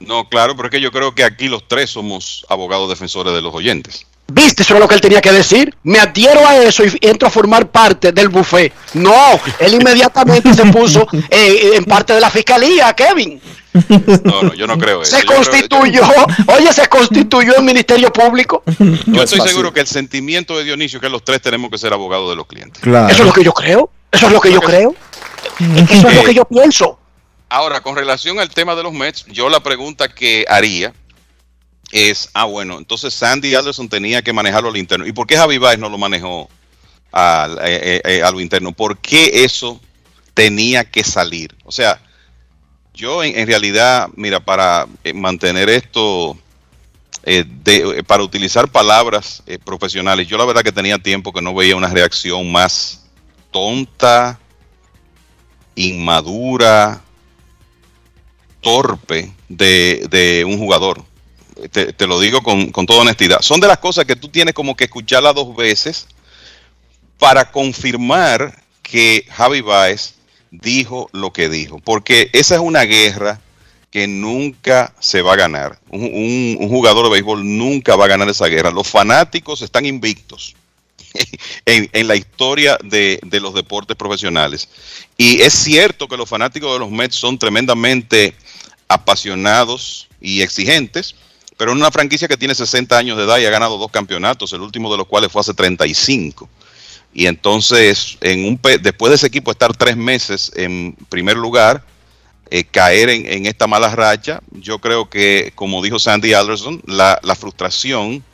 No, claro, pero es que yo creo que aquí los tres somos abogados defensores de los oyentes. ¿Viste? Eso es lo que él tenía que decir. Me adhiero a eso y entro a formar parte del buffet. No, él inmediatamente se puso [LAUGHS] eh, en parte de la fiscalía, Kevin. No, no, yo no creo eso. Se Yo creo- constituyó, oye, se constituyó el Ministerio Público. Yo estoy seguro que el sentimiento de Dionisio es que los tres tenemos que ser abogados de los clientes. Eso es lo que yo creo. Eso es lo que yo creo. Eso es lo que yo pienso. Ahora, con relación al tema de los Mets, yo la pregunta que haría es, ah, bueno, entonces Sandy Alderson tenía que manejarlo al interno. ¿Y por qué Javi Baez no lo manejó al, eh, eh, eh, a lo interno? ¿Por qué eso tenía que salir? O sea, yo en, realidad, mira, para eh, mantener esto, para utilizar palabras profesionales, yo la verdad que tenía tiempo que no veía una reacción más tonta, inmadura, torpe de, de un jugador. Te, lo digo con, con toda honestidad. Son de las cosas que tú tienes como que escucharlas dos veces para confirmar que Javi Baez dijo lo que dijo. Porque esa es una guerra que nunca se va a ganar. Un, un- un jugador de béisbol nunca va a ganar esa guerra. Los fanáticos están invictos [LAUGHS] en, en la historia de, de los deportes profesionales. Y es cierto que los fanáticos de los Mets son tremendamente apasionados y exigentes, pero es una franquicia que tiene 60 años de edad y ha ganado dos campeonatos, el último de los cuales fue hace 35. Y entonces, en un después de ese equipo estar tres meses en primer lugar, eh, caer en, en esta mala racha, yo creo que, como dijo Sandy Alderson, la, frustración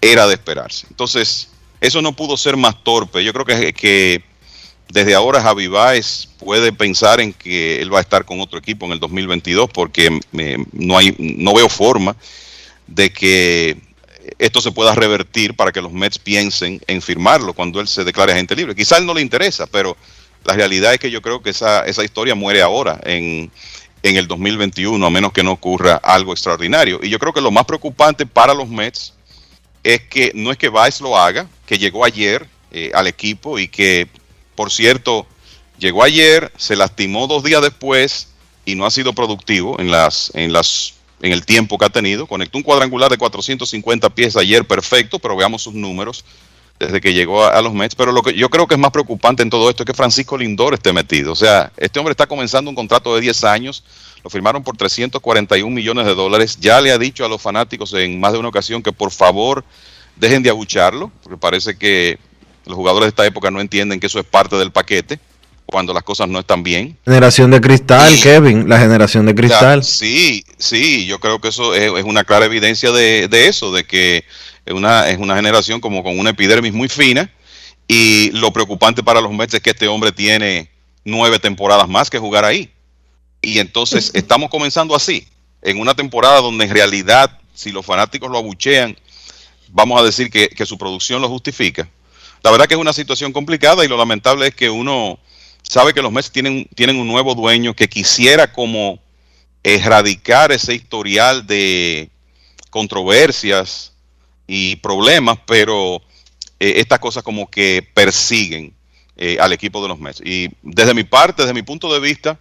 era de esperarse. Entonces, eso no pudo ser más torpe. Yo creo que, desde ahora Javi Baez puede pensar en que él va a estar con otro equipo en el 2022 porque eh, no, no veo forma de que esto se pueda revertir para que los Mets piensen en firmarlo cuando él se declare agente libre. Quizá él no le interesa, pero la realidad es que yo creo que esa, esa historia muere ahora en, en el 2021, a menos que no ocurra algo extraordinario. Y yo creo que lo más preocupante para los Mets es que no es que Baez lo haga, que llegó ayer eh, al equipo y que, por cierto, llegó ayer, se lastimó dos días después y no ha sido productivo en las, en las, en el tiempo que ha tenido. Conectó un cuadrangular de 450 pies ayer, perfecto, pero veamos sus números desde que llegó a, los Mets. Pero lo que yo creo que es más preocupante en todo esto es que Francisco Lindor esté metido. O sea, este hombre está comenzando un contrato de 10 años. Lo firmaron por 341 millones de dólares. Ya le ha dicho a los fanáticos en más de una ocasión que por favor dejen de abucharlo, porque parece que los jugadores de esta época no entienden que eso es parte del paquete cuando las cosas no están bien. Generación de cristal, Kevin, la generación de cristal. sí, sí, yo creo que eso es, es una clara evidencia de, de eso, de que es una, es una generación como con una epidermis muy fina y lo preocupante para los Mets es que este hombre tiene nueve temporadas más que jugar ahí. Y entonces [LAUGHS] estamos comenzando así, en una temporada donde en realidad, si los fanáticos lo abuchean, vamos a decir que, que su producción lo justifica. La verdad que es una situación complicada y lo lamentable es que uno sabe que los Mets tienen, tienen un nuevo dueño que quisiera como erradicar ese historial de controversias y problemas, pero eh, estas cosas como que persiguen eh, al equipo de los Mets. Y desde mi parte, desde mi punto de vista,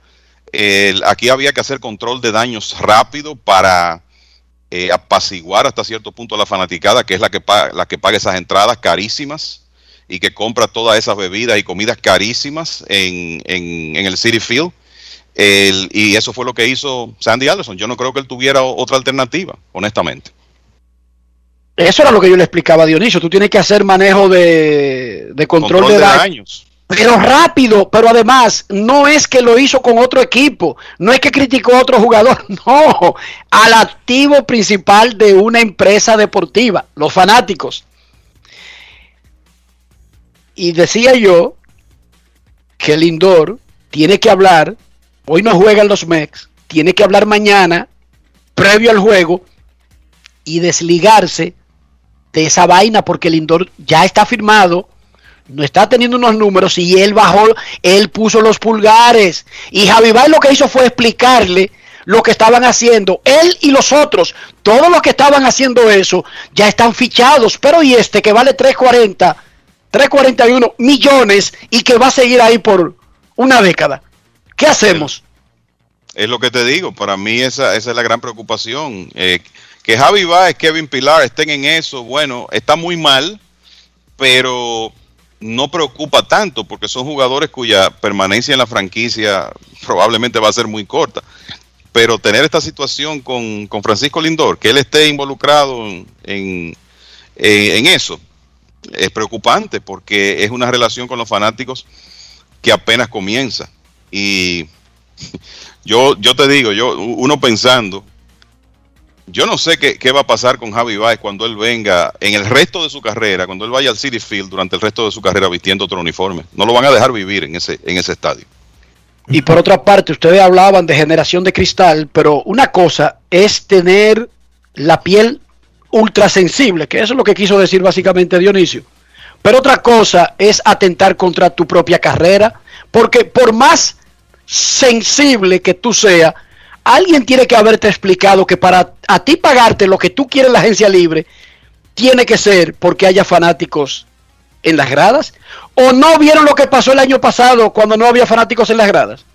aquí había que hacer control de daños rápido para eh, apaciguar hasta cierto punto a la fanaticada, que es la que, la que paga esas entradas carísimas y que compra todas esas bebidas y comidas carísimas en, en- en el City Field. El- y eso fue lo que hizo Sandy Alderson. Yo no creo que él tuviera otra alternativa, honestamente. Eso era lo que yo le explicaba a Dionisio. Tú tienes que hacer manejo de, de control, de, daño. daños. Pero rápido, pero además no es que lo hizo con otro equipo, no es que criticó a otro jugador, [LAUGHS] no, al activo principal de una empresa deportiva, los fanáticos. Y decía yo que Lindor tiene que hablar, hoy no juegan los Mex, tiene que hablar mañana, previo al juego, y desligarse de esa vaina porque Lindor ya está firmado, no está teniendo unos números y él bajó, él puso los pulgares. Y Javi Bay lo que hizo fue explicarle lo que estaban haciendo, él y los otros, todos los que estaban haciendo eso ya están fichados, pero y este que vale 340, 341 millones y que va a seguir ahí por una década. ¿Qué hacemos? Es lo que te digo, para mí esa, esa es la gran preocupación. Eh, que Javi Baez, Kevin Pilar estén en eso, bueno, está muy mal, pero no preocupa tanto porque son jugadores cuya permanencia en la franquicia probablemente va a ser muy corta. Pero tener esta situación con, con Francisco Lindor, que él esté involucrado en, en, en eso, es preocupante porque es una relación con los fanáticos que apenas comienza. Y [LAUGHS] yo, yo te digo, yo, uno pensando, yo no sé qué, qué va a pasar con Javi Baez cuando él venga en el resto de su carrera, cuando él vaya al City Field durante el resto de su carrera vistiendo otro uniforme. No lo van a dejar vivir en ese, en ese estadio. Y por otra parte, ustedes hablaban de generación de cristal, pero una cosa es tener la piel ultrasensible, que eso es lo que quiso decir básicamente Dionisio. Pero otra cosa es atentar contra tu propia carrera, porque por más sensible que tú seas, alguien tiene que haberte explicado que para a ti pagarte lo que tú quieres en la agencia libre, tiene que ser porque haya fanáticos en las gradas. ¿O no vieron lo que pasó el año pasado cuando no había fanáticos en las gradas?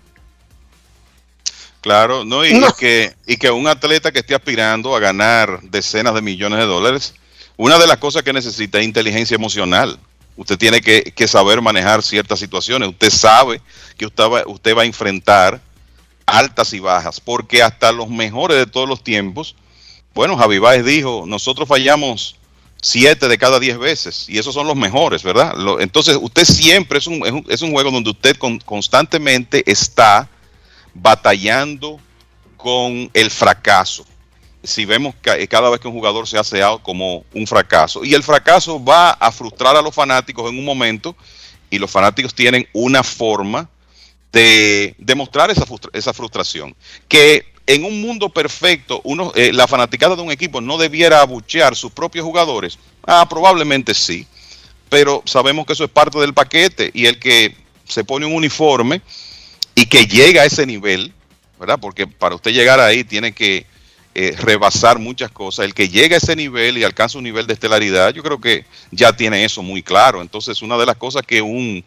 Claro, no, y, No. y que, y que un atleta que esté aspirando a ganar decenas de millones de dólares, una de las cosas que necesita es inteligencia emocional. Usted tiene que, que saber manejar ciertas situaciones. Usted sabe que usted va, usted va a enfrentar altas y bajas, porque hasta los mejores de todos los tiempos, bueno, Javi Baez dijo, nosotros fallamos siete de cada diez veces, y esos son los mejores, ¿verdad? Lo- entonces, usted siempre es un, es un, es un juego donde usted con- constantemente está batallando con el fracaso. Si vemos ca- eh, cada vez que un jugador se hace out como un fracaso. Y el fracaso va a frustrar a los fanáticos en un momento y los fanáticos tienen una forma de demostrar esa, frustra- esa frustración. Que en un mundo perfecto, uno, eh, la fanaticada de un equipo no debiera abuchear sus propios jugadores. Ah, probablemente sí. Pero sabemos que eso es parte del paquete y el que se pone un uniforme y que llega a ese nivel, ¿verdad? Porque para usted llegar ahí tiene que eh, rebasar muchas cosas. El que llega a ese nivel y alcanza un nivel de estelaridad, yo creo que ya tiene eso muy claro. Entonces, una de las cosas que un,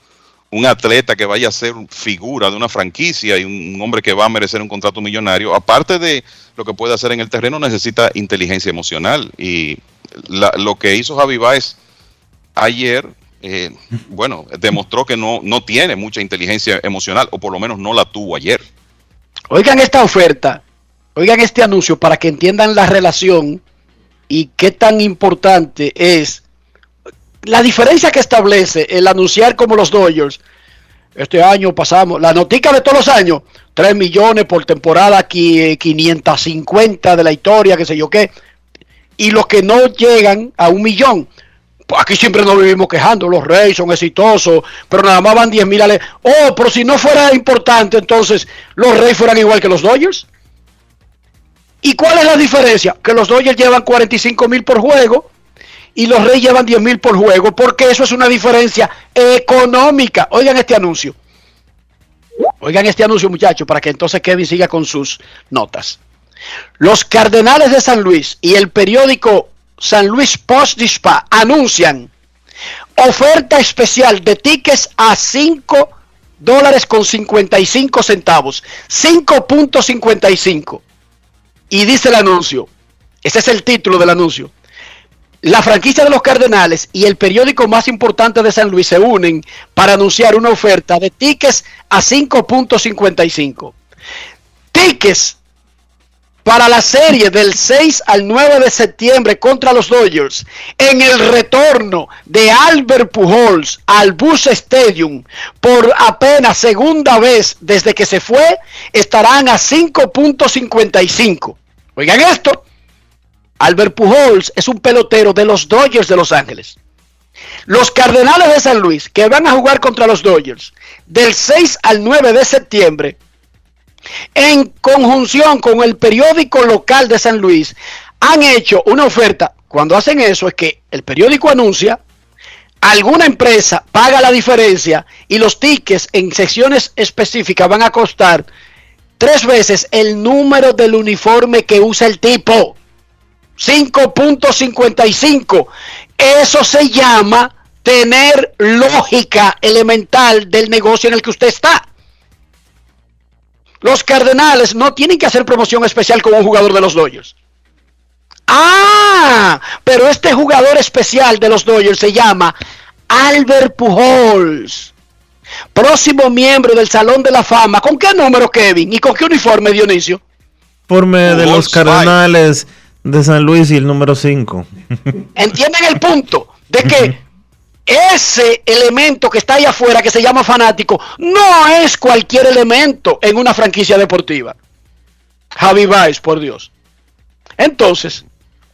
un atleta que vaya a ser figura de una franquicia y un, hombre que va a merecer un contrato millonario, aparte de lo que puede hacer en el terreno, necesita inteligencia emocional. Y la- lo que hizo Javi Baez ayer, eh, bueno, demostró que no, no tiene mucha inteligencia emocional, o por lo menos no la tuvo ayer. Oigan esta oferta, oigan este anuncio para que entiendan la relación y qué tan importante es la diferencia que establece el anunciar como los Dodgers. Este año pasamos, la notica de todos los años, 3 millones por temporada, aquí eh, 550 de la historia, qué sé yo qué, y los que no llegan a un millón. Aquí siempre nos vivimos quejando, los Reyes son exitosos, pero nada más van 10 mil ale- Oh, pero si no fuera importante, entonces los Reyes fueran igual que los Dodgers. ¿Y cuál es la diferencia? Que los Dodgers llevan 45 mil por juego y los Reyes llevan 10 mil por juego, porque eso es una diferencia económica. Oigan este anuncio. Oigan este anuncio, muchachos, para que entonces Kevin siga con sus notas. Los Cardenales de San Luis y el periódico San Luis Post Dispatch anuncian Oferta especial de tickets a 5 dólares con 55 centavos. 5.55. Y dice el anuncio. Ese es el título del anuncio. La franquicia de los Cardenales y el periódico más importante de San Luis se unen para anunciar una oferta de tickets a 5.55. Tickets para la serie del 6 al 9 de septiembre contra los Dodgers en el retorno de Albert Pujols al Busch Stadium por apenas segunda vez desde que se fue estarán a 5.55. Oigan esto, Albert Pujols es un pelotero de los Dodgers de Los Ángeles. Los Cardenales de San Luis que van a jugar contra los Dodgers del 6 al 9 de septiembre en conjunción con el periódico local de San Luis, han hecho una oferta. Cuando hacen eso es que el periódico anuncia, alguna empresa paga la diferencia y los tickets en secciones específicas van a costar tres veces el número del uniforme que usa el tipo. 5.55. Eso se llama tener lógica elemental del negocio en el que usted está. Los Cardenales no tienen que hacer promoción especial con un jugador de los Dodgers. Ah, pero este jugador especial de los Dodgers se llama Albert Pujols. Próximo miembro del Salón de la Fama. ¿Con qué número, Kevin? ¿Y con qué uniforme, Dionisio? Informe de los Cardenales de San Luis y el número 5. ¿Entienden el punto? De que [LAUGHS] ese elemento que está ahí afuera, que se llama fanático, no es cualquier elemento en una franquicia deportiva. Javi Baez, por Dios. Entonces,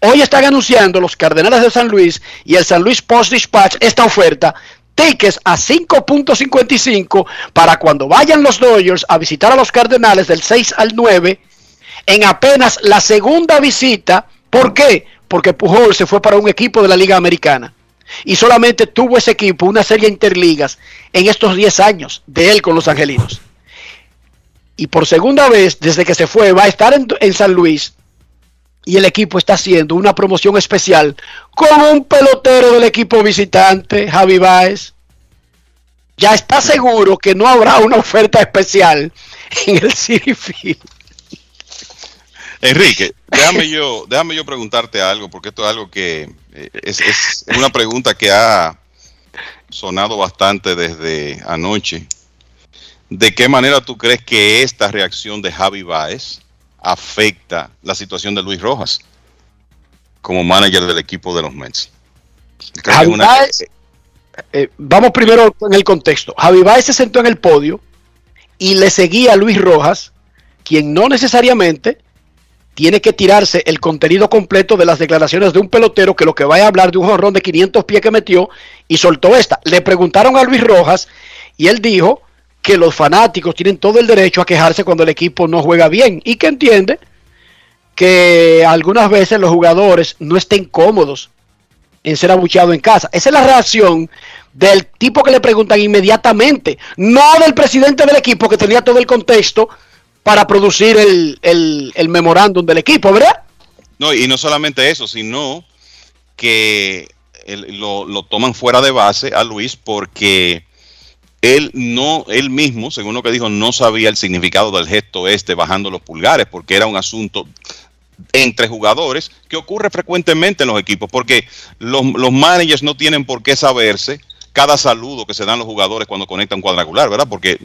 hoy están anunciando los Cardenales de San Luis y el San Luis Post Dispatch esta oferta. Tickets a 5.55 para cuando vayan los Dodgers a visitar a los Cardenales del 6 al 9 en apenas la segunda visita. ¿Por qué? Porque Pujol se fue para un equipo de la Liga Americana y solamente tuvo ese equipo una serie de interligas en estos 10 años de él con los angelinos. Y por segunda vez, desde que se fue, va a estar en, en San Luis y el equipo está haciendo una promoción especial con un pelotero del equipo visitante, Javi Baez. Ya está seguro que no habrá una oferta especial en el City Field. Enrique, déjame yo, déjame yo preguntarte algo, porque esto es algo que es, es una pregunta que ha sonado bastante desde anoche. ¿De qué manera tú crees que esta reacción de Javi Baez afecta la situación de Luis Rojas como manager del equipo de los Mets? ¿Crees que Javi una- Baez, eh, vamos primero en el contexto. Javi Baez se sentó en el podio y le seguía a Luis Rojas, quien no necesariamente tiene que tirarse el contenido completo de las declaraciones de un pelotero que lo que vaya a hablar de un jorrón de 500 pies que metió y soltó esta. Le preguntaron a Luis Rojas y él dijo que los fanáticos tienen todo el derecho a quejarse cuando el equipo no juega bien y que entiende que algunas veces los jugadores no estén cómodos en ser abucheado en casa. Esa es la reacción del tipo que le preguntan inmediatamente, no del presidente del equipo que tenía todo el contexto para producir el, el, el memorándum del equipo, ¿verdad? No, y no solamente eso, sino que lo, lo toman fuera de base a Luis porque él no, él mismo, según lo que dijo, no sabía el significado del gesto este bajando los pulgares, porque era un asunto entre jugadores que ocurre frecuentemente en los equipos, porque los, los managers no tienen por qué saberse cada saludo que se dan los jugadores cuando conectan cuadrangular, ¿verdad? Porque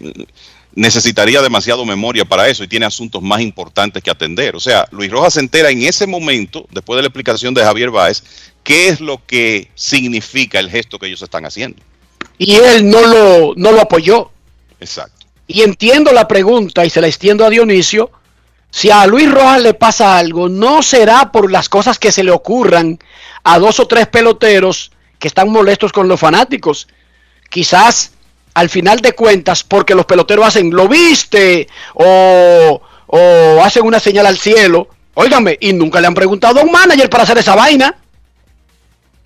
necesitaría demasiado memoria para eso y tiene asuntos más importantes que atender. O sea, Luis Rojas se entera en ese momento, después de la explicación de Javier Báez, qué es lo que significa el gesto que ellos están haciendo. Y él no lo, no lo apoyó. Exacto. Y entiendo la pregunta y se la extiendo a Dionisio. Si a Luis Rojas le pasa algo, no será por las cosas que se le ocurran a dos o tres peloteros que están molestos con los fanáticos. Quizás al final de cuentas, porque los peloteros hacen, lo viste, o, o hacen una señal al cielo. Óigame, y nunca le han preguntado a un manager para hacer esa vaina.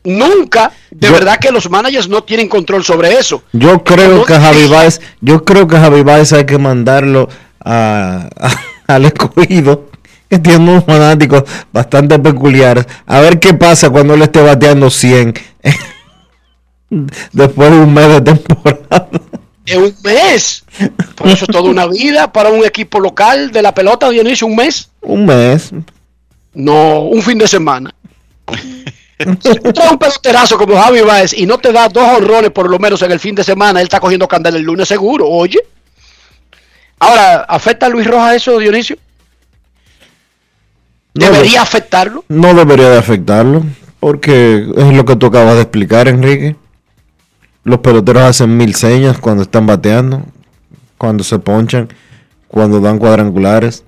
Nunca. De verdad que los managers no tienen control sobre eso. Yo creo que a Javi Baez, yo creo que a Javi Baez hay que mandarlo a, a- [LAUGHS] al escogido, que tiene unos fanáticos bastante peculiares, a ver qué pasa cuando él esté bateando 100. [LAUGHS] Después de un mes de temporada. En un mes. Por eso es toda una vida para un equipo local de la pelota, Dionisio, un mes. Un mes. No, un fin de semana. Si tú traes un peloterazo como Javi Baez y no te da dos honrones por lo menos en el fin de semana, él está cogiendo candela el lunes seguro, oye. Ahora, ¿afecta a Luis Rojas eso, Dionisio? ¿Debería de- afectarlo? No debería de afectarlo, porque es lo que tú acabas de explicar, Enrique. Los peloteros hacen mil señas cuando están bateando, cuando se ponchan, cuando dan cuadrangulares,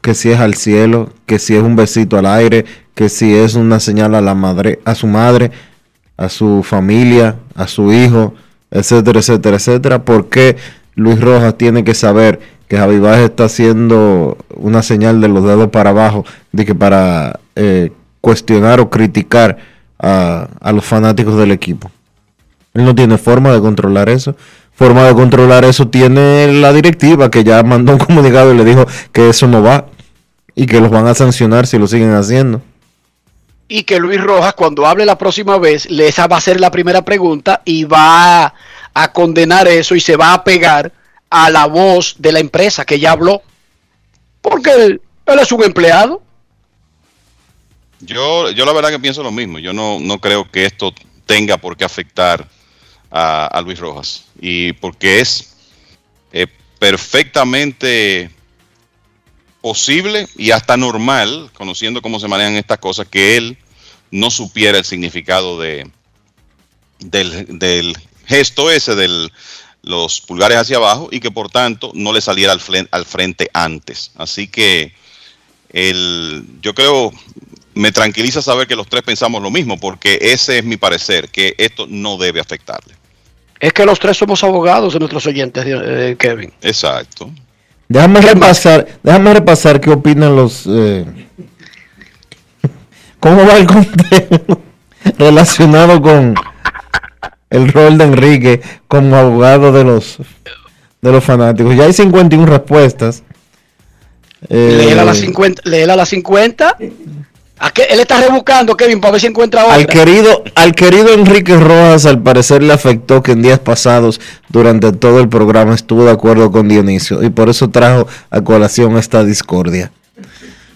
que si es al cielo, que si es un besito al aire, que si es una señal a la madre, a su madre, a su familia, a su hijo, etcétera, etcétera, etcétera. ¿Por qué Luis Rojas tiene que saber que Javi Baez está haciendo una señal de los dedos para abajo, de que para eh, cuestionar o criticar a, a los fanáticos del equipo? Él no tiene forma de controlar eso. Forma de controlar eso tiene la directiva que ya mandó un [LAUGHS] comunicado y le dijo que eso no va y que los van a sancionar si lo siguen haciendo. Y que Luis Rojas, cuando hable la próxima vez, esa va a ser la primera pregunta y va a condenar eso y se va a pegar a la voz de la empresa que ya habló. Porque él, él es un empleado. Yo, yo la verdad que pienso lo mismo. Yo no, no creo que esto tenga por qué afectar a, Luis Rojas. Y porque es eh, perfectamente posible y hasta normal, conociendo cómo se manejan estas cosas, que él no supiera el significado de, del, del gesto ese de los pulgares hacia abajo y que por tanto no le saliera al, flen- al frente antes. Así que el, yo creo, me tranquiliza saber que los tres pensamos lo mismo, porque ese es mi parecer, que esto no debe afectarle. Es que los tres somos abogados de nuestros oyentes, eh, Kevin. Exacto. Déjame repasar, déjame repasar qué opinan los... eh, [LAUGHS] ¿Cómo va el conteo [LAUGHS] relacionado con el rol de Enrique como abogado de los de los fanáticos? Ya hay 51 respuestas. Eh, Léela a las 50. Léela a las 50. ¿A qué? Él está rebuscando, Kevin, para ver si encuentra otra. al querido, al querido Enrique Rojas al parecer le afectó que en días pasados durante todo el programa estuvo de acuerdo con Dionisio y por eso trajo a colación esta discordia.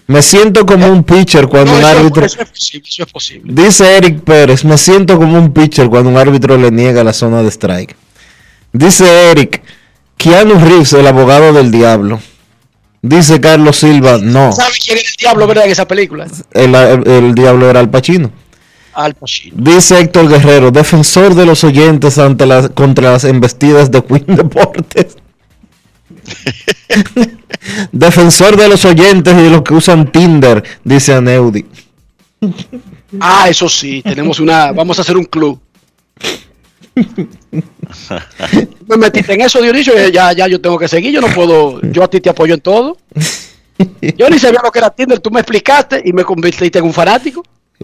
Me siento como un pitcher cuando No, un árbitro... eso es posible, eso es posible. Dice Eric Pérez, me siento como un pitcher cuando un árbitro le niega la zona de strike. Dice Eric, Keanu Reeves, el abogado del diablo. Dice Carlos Silva, no, ¿Sabe quién es el diablo, verdad, en esa película? el, el- el diablo era Al Pacino. Al Pacino. Dice Héctor Guerrero, defensor de los oyentes ante las, contra las embestidas de Queen Deportes. [LAUGHS] defensor de los oyentes y de los que usan Tinder, dice Aneudi. Ah, eso sí, tenemos una. Vamos a hacer un club. Me [LAUGHS] metiste en eso, Dionisio, y ya, ya yo tengo que seguir. Yo no puedo. Yo a ti te apoyo en todo. Yo ni sabía lo que era Tinder. Tú me explicaste y me convertiste en un fanático.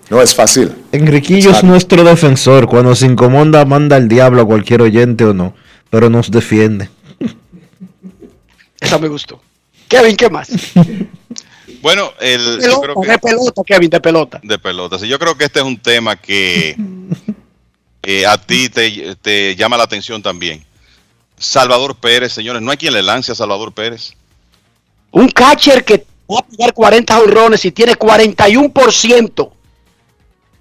No es fácil. Enriquillo es nuestro defensor. Cuando se incomoda, manda al diablo a cualquier oyente o no. Pero nos defiende. Esa me gustó. Kevin, ¿qué más? [LAUGHS] Bueno, el, yo Pelota, creo que de pelota, Kevin, de pelota. de pelotas. Y yo creo que este es un tema que [LAUGHS] eh, a ti te, llama la atención también. Salvador Pérez, señores, no hay quien le lance a Salvador Pérez. Un catcher que va a pegar 40 honrones y tiene 41%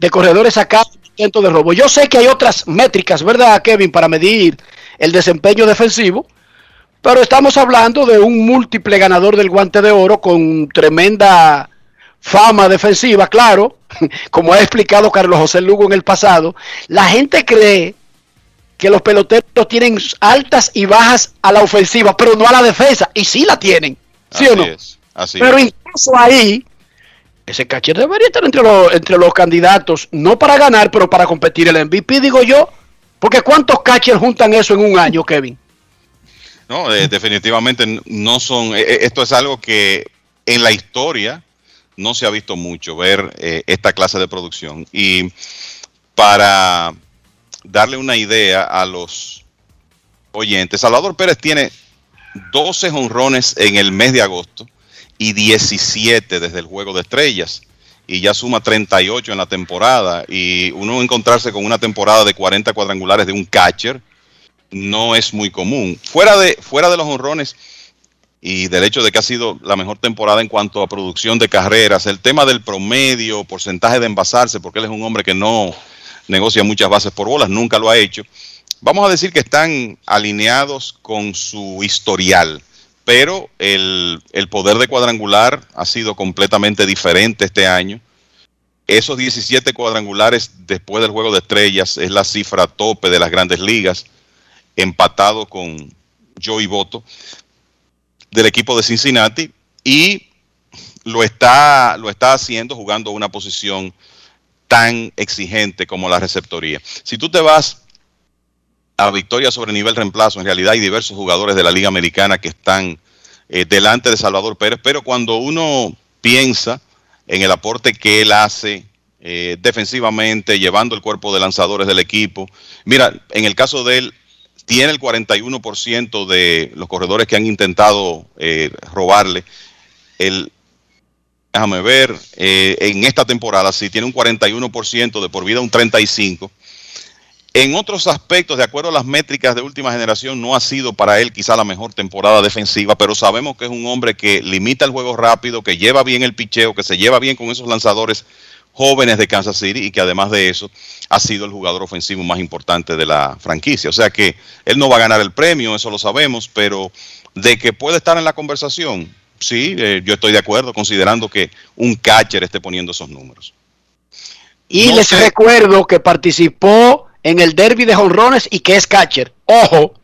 de corredores sacados de robo. Yo sé que hay otras métricas, ¿verdad, Kevin, para medir el desempeño defensivo? Pero estamos hablando de un múltiple ganador del guante de oro con tremenda fama defensiva, claro, [LAUGHS] como ha explicado Carlos José Lugo en el pasado. La gente cree que los peloteros tienen altas y bajas a la ofensiva, pero no a la defensa, y sí la tienen, ¿sí así o no? es, así Pero es. incluso ahí, ese catcher debería estar entre los, entre los candidatos, no para ganar, pero para competir el MVP, digo yo. Porque ¿cuántos catchers juntan eso en un año, Kevin? No, eh, definitivamente no son. eh, eh, esto es algo que en la historia no se ha visto mucho, ver eh, esta clase de producción. Y para darle una idea a los oyentes, Salvador Pérez tiene 12 honrones en el mes de agosto y 17 desde el Juego de Estrellas. y ya suma 38 en la temporada. Y uno encontrarse con una temporada de 40 cuadrangulares de un catcher no es muy común. Fuera de, fuera de los honrones y del hecho de que ha sido la mejor temporada en cuanto a producción de carreras, el tema del promedio, porcentaje de envasarse, porque él es un hombre que no negocia muchas bases por bolas, nunca lo ha hecho. Vamos a decir que están alineados con su historial, pero el, el poder de cuadrangular ha sido completamente diferente este año. Esos 17 cuadrangulares después del juego de estrellas es la cifra tope de las grandes ligas, empatado con Joey Boto del equipo de Cincinnati y lo está, lo está haciendo jugando una posición tan exigente como la receptoría. Si tú te vas a victoria sobre nivel reemplazo, en realidad hay diversos jugadores de la Liga Americana que están eh, delante de Salvador Pérez, pero cuando uno piensa en el aporte que él hace eh, defensivamente, llevando el cuerpo de lanzadores del equipo, mira, en el caso de él, tiene el 41% de los corredores que han intentado eh, robarle. El, déjame ver, eh, en esta temporada sí tiene un 41%, de por vida un 35%. En otros aspectos, de acuerdo a las métricas de última generación, no ha sido para él quizá la mejor temporada defensiva, pero sabemos que es un hombre que limita el juego rápido, que lleva bien el picheo, que se lleva bien con esos lanzadores jóvenes de Kansas City y que además de eso ha sido el jugador ofensivo más importante de la franquicia. O sea que él no va a ganar el premio, eso lo sabemos, pero de que puede estar en la conversación, sí, eh, yo estoy de acuerdo, considerando que un catcher esté poniendo esos números. Y les recuerdo que participó en el derby de jonrones y que es catcher. Ojo.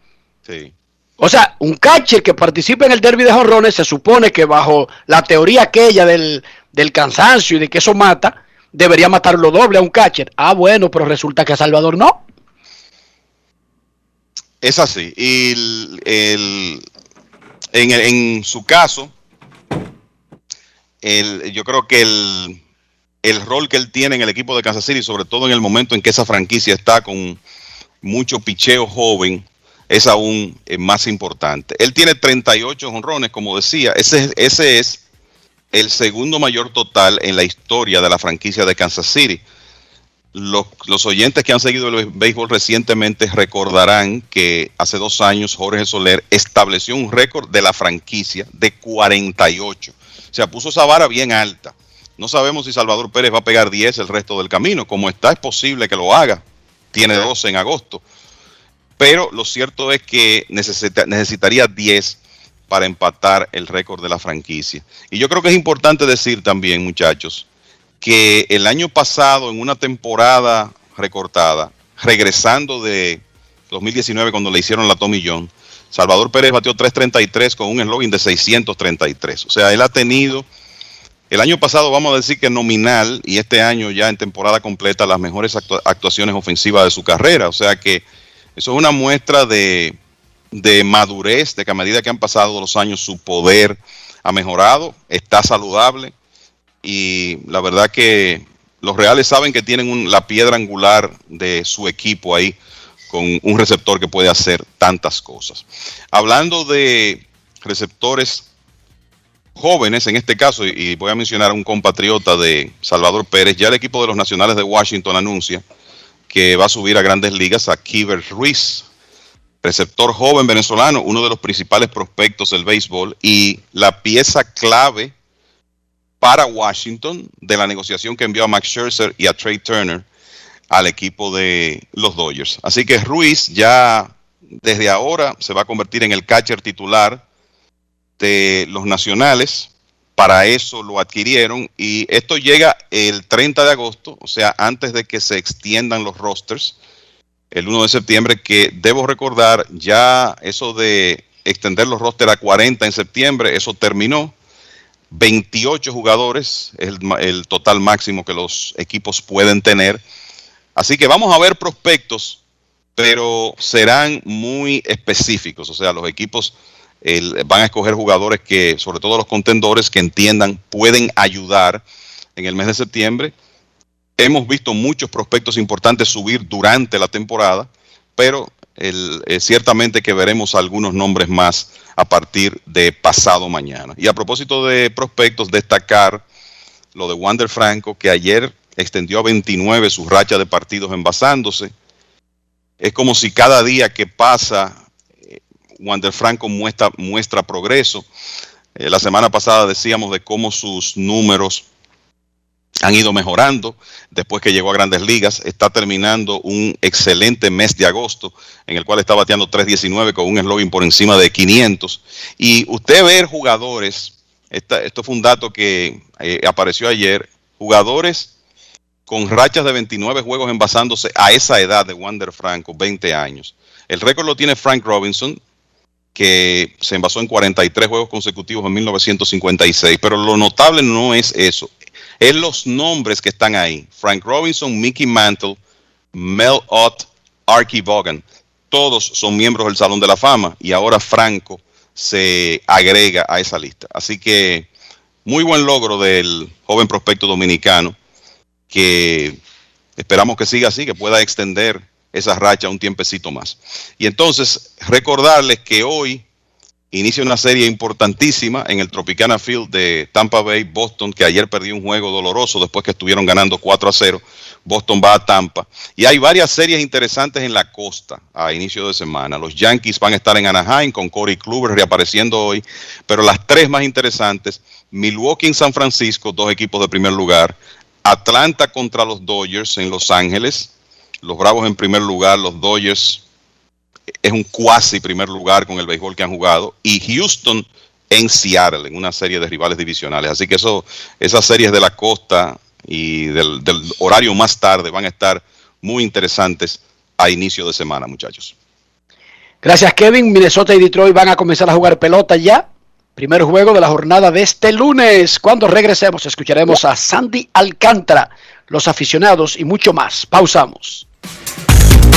Sí. O sea, un catcher que participa en el derby de jonrones se supone que bajo la teoría aquella del, del cansancio y de que eso mata, debería matarlo doble a un catcher. Ah, bueno, pero resulta que a Salvador no. Es así. Y el, en, en, su caso, yo creo que el, el rol que él tiene en el equipo de Kansas City, sobre todo en el momento en que esa franquicia está con mucho picheo joven, es aún eh, más importante. Él tiene 38 honrones, como decía, ese, ese es el segundo mayor total en la historia de la franquicia de Kansas City. Los, los, oyentes que han seguido el béisbol recientemente recordarán que hace dos años Jorge Soler estableció un récord de la franquicia de 48. O sea, puso esa vara bien alta. No sabemos si Salvador Pérez va a pegar 10 el resto del camino. Como está, es posible que lo haga. Tiene 12 en agosto. Pero lo cierto es que necesita, necesitaría 10 para empatar el récord de la franquicia. Y yo creo que es importante decir también, muchachos, que el año pasado, en una temporada recortada, regresando de 2019 cuando le hicieron la Tommy John, Salvador Pérez batió 333 con un eslogan de 633. O sea, él ha tenido el año pasado, vamos a decir que nominal, y este año ya en temporada completa, las mejores actuaciones ofensivas de su carrera. O sea que eso es una muestra de, de madurez, de que a medida que han pasado los años su poder ha mejorado, está saludable y la verdad que los Reales saben que tienen un, la piedra angular de su equipo ahí con un receptor que puede hacer tantas cosas. Hablando de receptores jóvenes en este caso, y voy a mencionar a un compatriota de Salvador Pérez, ya el equipo de los Nacionales de Washington anuncia que va a subir a grandes ligas a Kiver Ruiz, receptor joven venezolano, uno de los principales prospectos del béisbol y la pieza clave para Washington de la negociación que envió a Max Scherzer y a Trey Turner al equipo de los Dodgers. Así que Ruiz ya desde ahora se va a convertir en el catcher titular de los nacionales. Para eso lo adquirieron y esto llega el 30 de agosto, o sea, antes de que se extiendan los rosters el 1 de septiembre, que debo recordar ya eso de extender los rosters a 40 en septiembre, eso terminó. 28 jugadores es el, el, total máximo que los equipos pueden tener. Así que vamos a ver prospectos, pero serán muy específicos. O sea, los equipos van a escoger jugadores que, sobre todo los contendores, que entiendan, pueden ayudar en el mes de septiembre Hemos visto muchos prospectos importantes subir durante la temporada, pero eh, ciertamente que veremos algunos nombres más a partir de pasado mañana. Y a propósito de prospectos, destacar lo de Wander Franco, que ayer extendió a 29 su racha de partidos envasándose. Es como si cada día que pasa, eh, Wander Franco muestra, muestra progreso. Eh, la semana pasada decíamos de cómo sus números han ido mejorando después que llegó a grandes ligas. Está terminando un excelente mes de agosto en el cual está bateando 3.19 con un eslogan por encima de 500. Y usted ver jugadores, esto fue un dato que eh, apareció ayer, jugadores con rachas de 29 juegos envasándose a esa edad de Wander Franco, 20 años. El récord lo tiene Frank Robinson, que se envasó en 43 juegos consecutivos en 1956, pero lo notable no es eso, es los nombres que están ahí. Frank Robinson, Mickey Mantle, Mel Ott, Archie Vaughan, todos son miembros del Salón de la Fama y ahora Franco se agrega a esa lista. Así que muy buen logro del joven prospecto dominicano que esperamos que siga así, que pueda extender esa racha un tiempecito más. Y entonces, recordarles que hoy inicia una serie importantísima en el Tropicana Field de Tampa Bay, Boston, que ayer perdió un juego doloroso después que estuvieron ganando 4 a 0. Boston va a Tampa. Y hay varias series interesantes en la costa a inicio de semana. Los Yankees van a estar en Anaheim con Corey Kluber reapareciendo hoy. Pero las tres más interesantes, Milwaukee en San Francisco, dos equipos de primer lugar. Atlanta contra los Dodgers en Los Ángeles. Los Bravos en primer lugar, los Dodgers es un cuasi primer lugar con el béisbol que han jugado. Y Houston en Seattle, en una serie de rivales divisionales. Así que eso, esas series de la costa y del, del horario más tarde van a estar muy interesantes a inicio de semana, muchachos. Gracias, Kevin. Minnesota y Detroit van a comenzar a jugar pelota ya. Primer juego de la jornada de este lunes. Cuando regresemos, escucharemos a Sandy Alcántara, los aficionados y mucho más. Pausamos.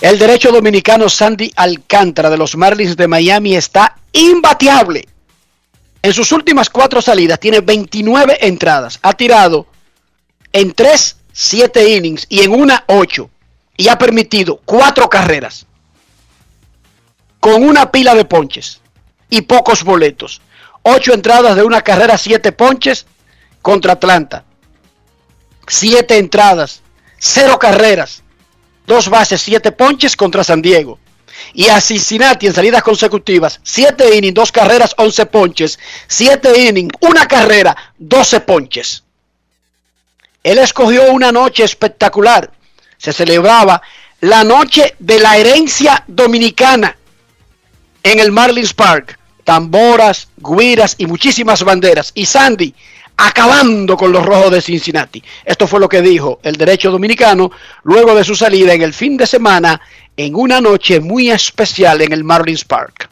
El derecho dominicano Sandy Alcántara de los Marlins de Miami está imbateable. En sus últimas cuatro salidas tiene 29 entradas. Ha tirado en 3, 7 innings y en una 8. Y ha permitido cuatro carreras. Con una pila de ponches y pocos boletos. 8 entradas de una carrera, 7 ponches contra Atlanta. 7 entradas, 0 carreras. Dos bases, siete ponches contra San Diego. Y a Cincinnati en salidas consecutivas, 7 innings, 2 carreras, 11 ponches. 7 innings, una carrera, 12 ponches. Él escogió una noche espectacular. Se celebraba la noche de la herencia dominicana en el Marlins Park. Tamboras, guiras y muchísimas banderas. Y Sandy acabando con los rojos de Cincinnati. Esto fue lo que dijo el derecho dominicano luego de su salida en el fin de semana en una noche muy especial en el Marlins Park.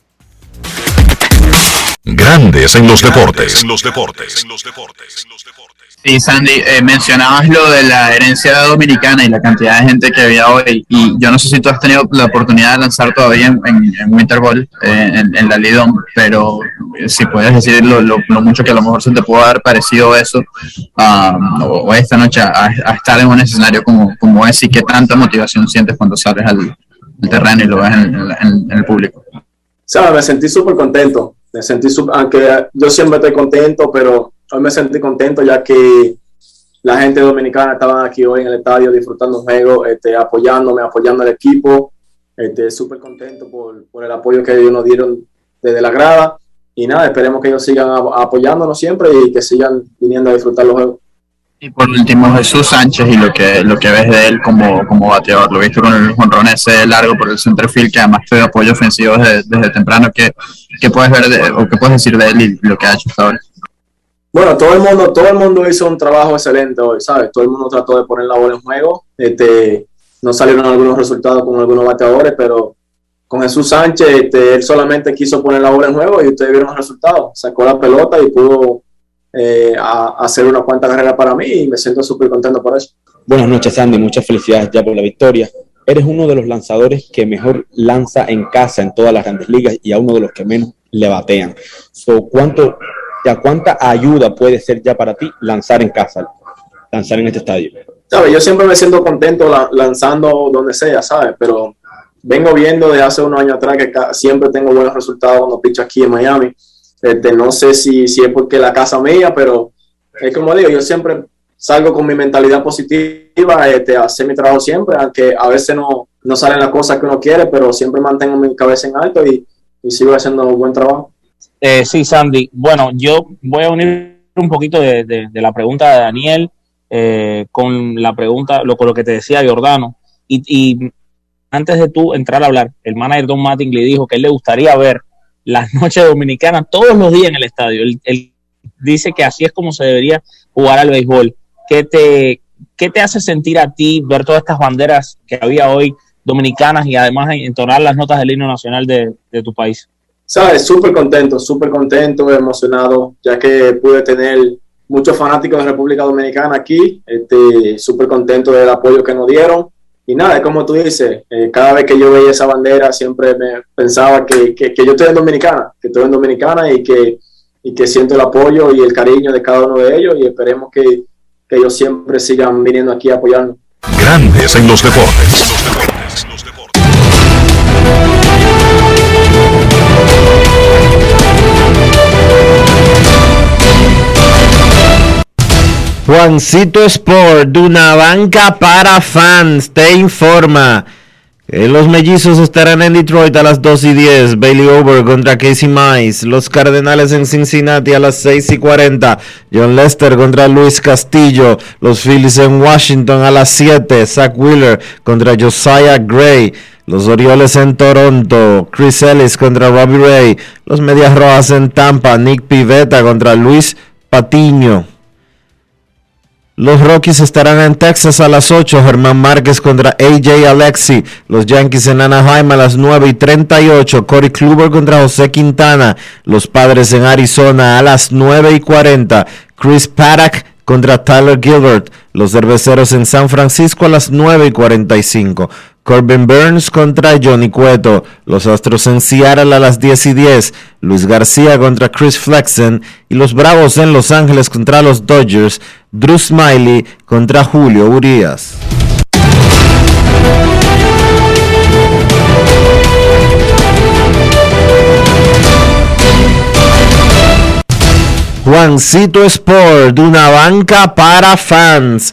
Grandes en los deportes. En los deportes. En los deportes. Sí, Sandy, eh, mencionabas lo de la herencia dominicana y la cantidad de gente que había hoy. Y yo no sé si tú has tenido la oportunidad de lanzar todavía en, Winter Ball, eh, en, la Lidom, pero si puedes decir lo, mucho que a lo mejor se te pudo haber parecido eso, um, o, esta noche a, estar en un escenario como, ese y qué tanta motivación sientes cuando sales al, terreno y lo ves en, el público. Sabes, me sentí súper contento. Me sentí, aunque yo siempre estoy contento, pero hoy me sentí contento ya que la gente dominicana estaba aquí hoy en el estadio disfrutando un juego, este, apoyándome, apoyando al equipo. Este, súper contento por, por, el apoyo que ellos nos dieron desde la grada. Y nada, esperemos que ellos sigan apoyándonos siempre y que sigan viniendo a disfrutar los juegos. Y por último, Jesús Sánchez y lo que, lo que ves de él como, como bateador. Lo viste con el jonrón ese largo por el centerfield, que además te apoyo ofensivo desde, desde temprano. ¿Qué, ¿Qué, puedes ver de, o qué puedes decir de él y lo que ha hecho hasta ahora? Bueno, todo el mundo, todo el mundo hizo un trabajo excelente hoy, ¿sabes? Todo el mundo trató de poner la bola en juego. Este, no salieron algunos resultados con algunos bateadores, pero con Jesús Sánchez, este, él solamente quiso poner la bola en juego y ustedes vieron los resultados. Sacó la pelota y pudo eh, hacer una cuanta carrera para mí y me siento súper contento por eso. Buenas noches, Andy. Muchas felicidades ya por la victoria. Eres uno de los lanzadores que mejor lanza en casa en todas las grandes ligas y a uno de los que menos le batean. So, ¿Cuánto cuánta ayuda puede ser ya para ti lanzar en casa, lanzar en este estadio? ¿Sabes? Yo siempre me siento contento lanzando donde sea, ¿sabes? Pero vengo viendo de hace unos años atrás que siempre tengo buenos resultados cuando picho aquí en Miami. Este, no sé si, si es porque la casa mía, pero es como digo, yo siempre salgo con mi mentalidad positiva, este, hacer mi trabajo siempre, aunque a veces no, no salen las cosas que uno quiere, pero siempre mantengo mi cabeza en alto y, y sigo haciendo un buen trabajo. Eh, sí, Sandy. Bueno, yo voy a unir un poquito de, la pregunta de Daniel eh, con la pregunta, lo, con lo que te decía Jordano. Y, antes de tú entrar a hablar, el manager Don le dijo que él le gustaría ver las [LAUGHS] noches dominicanas todos los días en el estadio. Él, dice que así es como se debería jugar al béisbol. ¿Qué te, ¿Qué te hace sentir a ti ver todas estas banderas que había hoy dominicanas y además entonar las notas del himno nacional de tu país? Sabes, súper contento, súper contento, emocionado, ya que pude tener muchos fanáticos de República Dominicana aquí, este, súper contento del apoyo que nos dieron. Y nada, es como tú dices, eh, cada vez que yo veía esa bandera siempre me pensaba que, que, yo estoy en Dominicana, que estoy en Dominicana y que, y que siento el apoyo y el cariño de cada uno de ellos y esperemos que, que ellos siempre sigan viniendo aquí a apoyarnos. Grandes en los deportes. Juancito Sport, de una banca para fans, te informa los mellizos estarán en Detroit a las 2 y 10. Bailey Over contra Casey Mice. Los Cardenales en Cincinnati a las 6 y 40. John Lester contra Luis Castillo. Los Phillies en Washington a las 7. Zach Wheeler contra Josiah Gray. Los Orioles en Toronto, Chris Ellis contra Robbie Ray. Los Medias Rojas en Tampa, Nick Pivetta contra Luis Patiño. Los Rockies estarán en Texas a las 8. Germán Márquez contra AJ Alexi. Los Yankees en Anaheim a las 9 y 38. Corey Kluber contra José Quintana. Los Padres en Arizona a las 9 y 40. Chris Paddock contra Tyler Gilbert. Los Cerveceros en San Francisco a las 9 y 45. Corbin Burns contra Johnny Cueto. Los Astros en Seattle a las 10 y 10. Luis García contra Chris Flexen. Y los Bravos en Los Ángeles contra los Dodgers. Drew Smiley contra Julio Urias. Juancito Sport, una banca para fans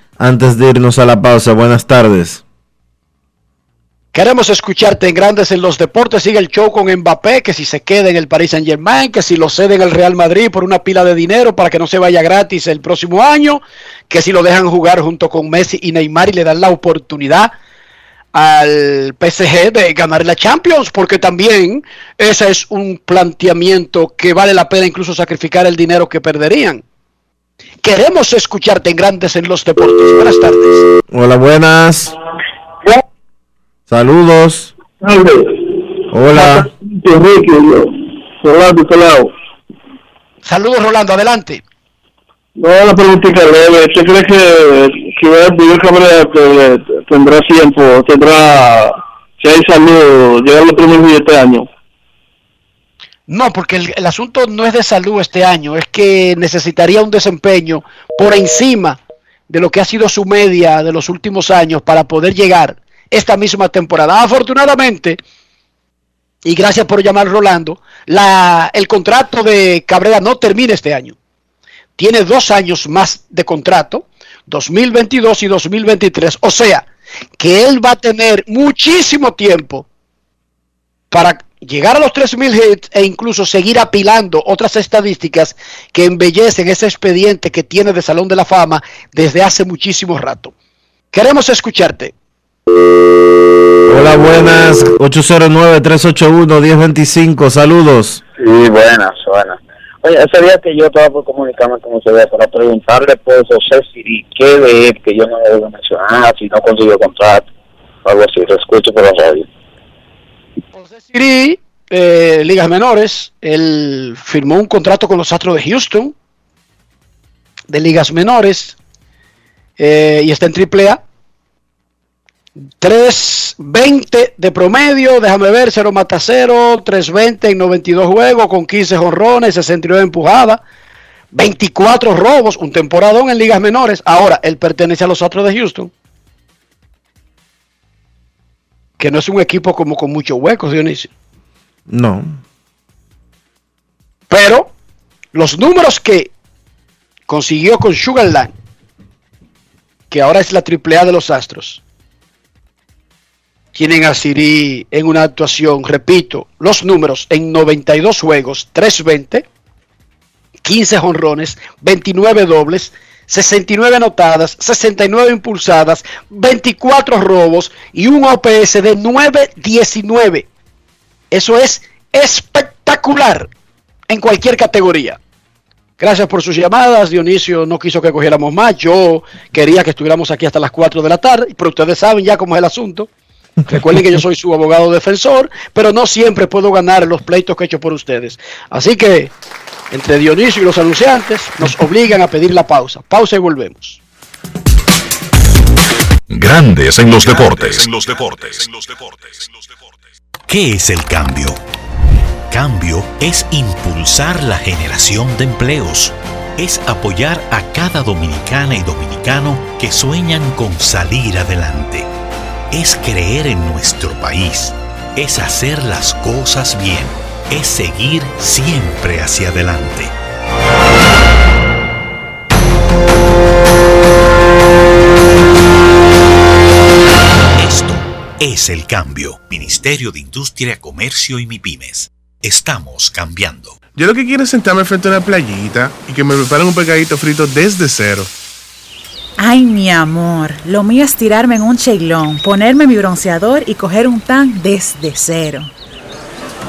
antes de irnos a la pausa. Buenas tardes. Queremos escucharte en Grandes en los Deportes. Sigue el show con Mbappé, que si se queda en el Paris Saint Germain, que si lo cede en el Real Madrid por una pila de dinero para que no se vaya gratis el próximo año, que si lo dejan jugar junto con Messi y Neymar y le dan la oportunidad al PSG de ganar la Champions, porque también ese es un planteamiento que vale la pena incluso sacrificar el dinero que perderían. Queremos escucharte en Grandes en los Deportes. Buenas tardes. Hola, buenas. Saludos. Hola. Saludos, Rolando. Adelante. No, la preguntita leve. ¿Usted cree que, que Miguel Cabrera tendrá tiempo, tendrá, si hay salud, llegar a los primeros de este año? No, porque el, asunto no es de salud este año, es que necesitaría un desempeño por encima de lo que ha sido su media de los últimos años para poder llegar esta misma temporada. Afortunadamente, y gracias por llamar Rolando, la, el contrato de Cabrera no termina este año. Tiene dos años más de contrato, 2022 y 2023. O sea, que él va a tener muchísimo tiempo para llegar a los 3.000 hits e incluso seguir apilando otras estadísticas que embellecen ese expediente que tiene de Salón de la Fama desde hace muchísimo rato. Queremos escucharte. Hola, buenas. 809-381-1025. Saludos. Sí, buenas, buenas. Oye, ese día que yo estaba por comunicarme con ustedes para preguntarle por José Siri, qué de él, que yo no le voy a mencionar, si no consiguió contrato, o algo así, lo escucho por la radio. Eh, ligas menores, él firmó un contrato con los Astros de Houston, de ligas menores, eh, y está en AAA. 3.20 de promedio, déjame ver, 0 mata 0, 3.20 en 92 juegos, con 15 jonrones, 69 empujadas, 24 robos, un temporadón en ligas menores. Ahora, él pertenece a los Astros de Houston, que no es un equipo como con muchos huecos, Dionisio. No. Pero los números que consiguió con Sugarland, que ahora es la AAA de los Astros, tienen a Siri en una actuación, repito, los números en 92 juegos, 320, 15 jonrones, 29 dobles, 69 anotadas, 69 impulsadas, 24 robos y un OPS de 919. Eso es espectacular en cualquier categoría. Gracias por sus llamadas. Dionisio no quiso que cogiéramos más. Yo quería que estuviéramos aquí hasta las 4 de la tarde, pero ustedes saben ya cómo es el asunto. Recuerden que yo soy su abogado defensor, pero no siempre puedo ganar los pleitos que he hecho por ustedes. Así que entre Dionisio y los anunciantes nos obligan a pedir la pausa. Pausa y volvemos. Grandes en los deportes. En los deportes. ¿Qué es el cambio? Cambio es impulsar la generación de empleos. Es apoyar a cada dominicana y dominicano que sueñan con salir adelante es creer en nuestro país, es hacer las cosas bien, es seguir siempre hacia adelante. Esto es el cambio. Ministerio de Industria, Comercio y MIPIMES. Estamos cambiando. Yo lo que quiero es sentarme frente a una playita y que me preparen un pegadito frito desde cero. Ay, mi amor, lo mío es tirarme en un cheilón, ponerme mi bronceador y coger un tan desde cero.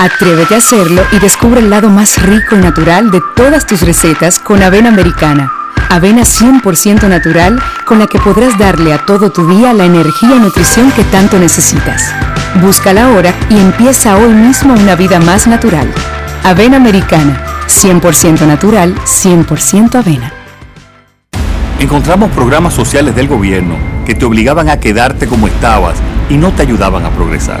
Atrévete a hacerlo y descubre el lado más rico y natural de todas tus recetas con avena americana. Avena 100% natural con la que podrás darle a todo tu día la energía y nutrición que tanto necesitas. Búscala ahora y empieza hoy mismo una vida más natural. Avena americana, 100% natural, 100% avena. Encontramos programas sociales del gobierno que te obligaban a quedarte como estabas y no te ayudaban a progresar.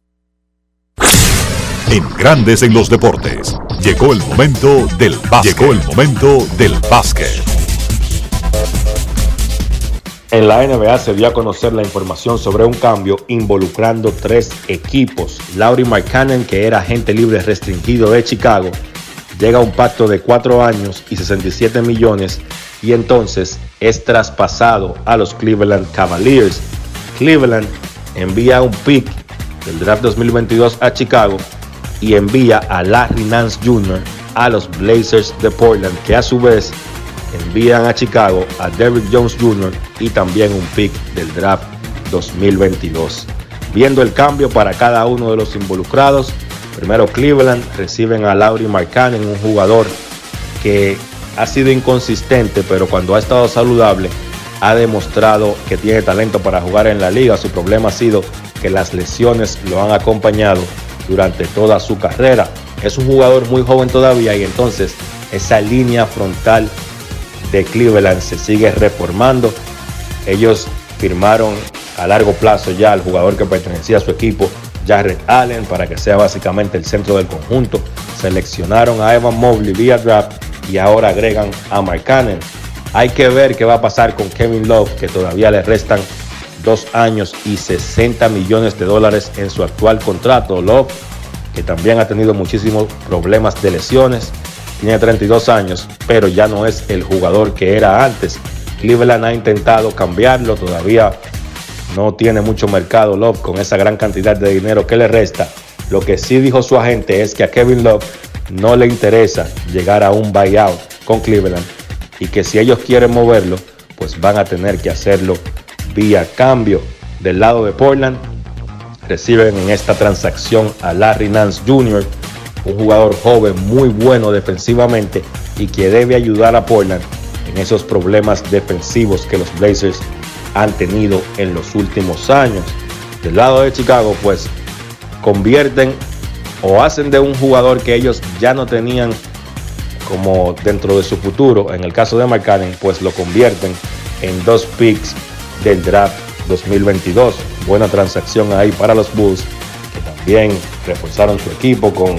En Grandes en los Deportes. Llegó el momento del básquet. Llegó el momento del básquet. En la NBA se dio a conocer la información sobre un cambio involucrando tres equipos. Laurie Markkanen, que era agente libre restringido de Chicago, llega a un pacto de cuatro años y 67 millones y entonces es traspasado a los Cleveland Cavaliers. Cleveland envía un pick del draft 2022 a Chicago y envía a Larry Nance Jr. a los Blazers de Portland, que a su vez envían a Chicago a Derrick Jones Jr. y también un pick del draft 2022. Viendo el cambio para cada uno de los involucrados, primero Cleveland reciben a Laurie Markkanen, un jugador que ha sido inconsistente, pero cuando ha estado saludable ha demostrado que tiene talento para jugar en la liga. Su problema ha sido que las lesiones lo han acompañado durante toda su carrera. Es un jugador muy joven todavía y entonces esa línea frontal de Cleveland se sigue reformando. Ellos firmaron a largo plazo ya al jugador que pertenecía a su equipo, Jared Allen, para que sea básicamente el centro del conjunto. Seleccionaron a Evan Mobley vía draft y ahora agregan a Mike Cannon. Hay que ver qué va a pasar con Kevin Love, que todavía le restan dos años y 60 millones de dólares en su actual contrato. Love, que también ha tenido muchísimos problemas de lesiones, tiene 32 años, pero ya no es el jugador que era antes. Cleveland ha intentado cambiarlo, todavía no tiene mucho mercado Love con esa gran cantidad de dinero que le resta. Lo que sí dijo su agente es que a Kevin Love no le interesa llegar a un buyout con Cleveland y que si ellos quieren moverlo, pues van a tener que hacerlo vía cambio del lado de Portland. Reciben en esta transacción a Larry Nance Jr., un jugador joven muy bueno defensivamente y que debe ayudar a Portland en esos problemas defensivos que los Blazers han tenido en los últimos años. Del lado de Chicago, pues convierten o hacen de un jugador que ellos ya no tenían como dentro de su futuro, en el caso de McCann, pues lo convierten en dos picks del draft 2022. Buena transacción ahí para los Bulls, que también reforzaron su equipo con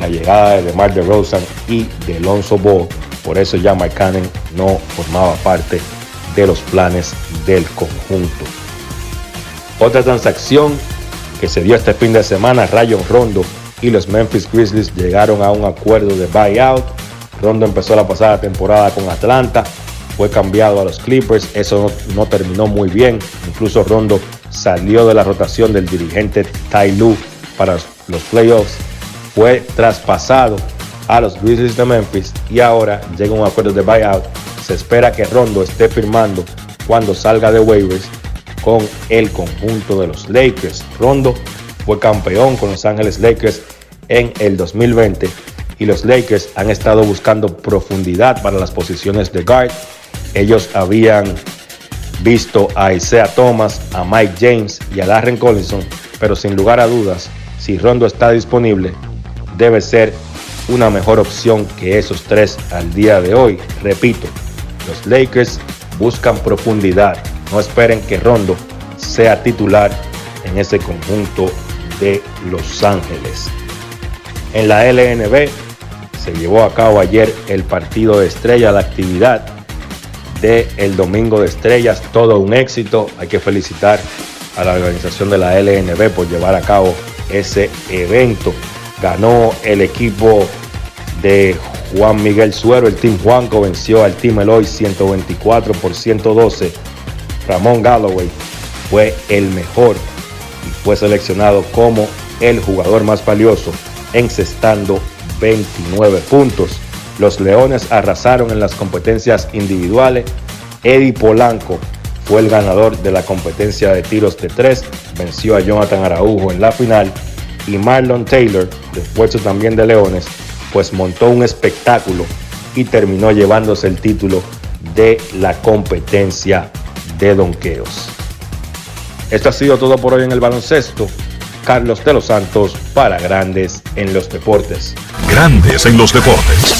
la llegada de DeMar DeRozan y de Alonso Ball. Por eso ya Mike no formaba parte de los planes del conjunto. Otra transacción que se dio este fin de semana, Rayon Rondo y los Memphis Grizzlies llegaron a un acuerdo de buyout. Rondo empezó la pasada temporada con Atlanta, fue cambiado a los Clippers, eso no, terminó muy bien. Incluso Rondo salió de la rotación del dirigente Ty Lue para los playoffs, fue traspasado a los Grizzlies de Memphis y ahora llega un acuerdo de buyout. Se espera que Rondo esté firmando cuando salga de waivers con el conjunto de los Lakers. Rondo fue campeón con Los Ángeles Lakers en el 2020 y los Lakers han estado buscando profundidad para las posiciones de guard. Ellos habían visto a Isaiah Thomas, a Mike James y a Darren Collison, pero sin lugar a dudas, si Rondo está disponible, debe ser una mejor opción que esos tres al día de hoy. Repito, los Lakers buscan profundidad. No esperen que Rondo sea titular en ese conjunto de Los Ángeles. En la LNB se llevó a cabo ayer el partido de estrella, la actividad del el Domingo de Estrellas, todo un éxito. Hay que felicitar a la organización de la LNB por llevar a cabo ese evento. Ganó el equipo de Juan Miguel Suero, el Team Juanco venció al Team Eloy 124 por 112. Ramón Galloway fue el mejor y fue seleccionado como el jugador más valioso, encestando 29 puntos. Los Leones arrasaron en las competencias individuales. Eddie Polanco fue el ganador de la competencia de tiros de tres, venció a Jonathan Araujo en la final y Marlon Taylor, esfuerzo también de Leones, pues montó un espectáculo y terminó llevándose el título de la competencia de donqueos. Esto ha sido todo por hoy en el baloncesto. Carlos de los Santos para Grandes en los Deportes. Grandes en los Deportes.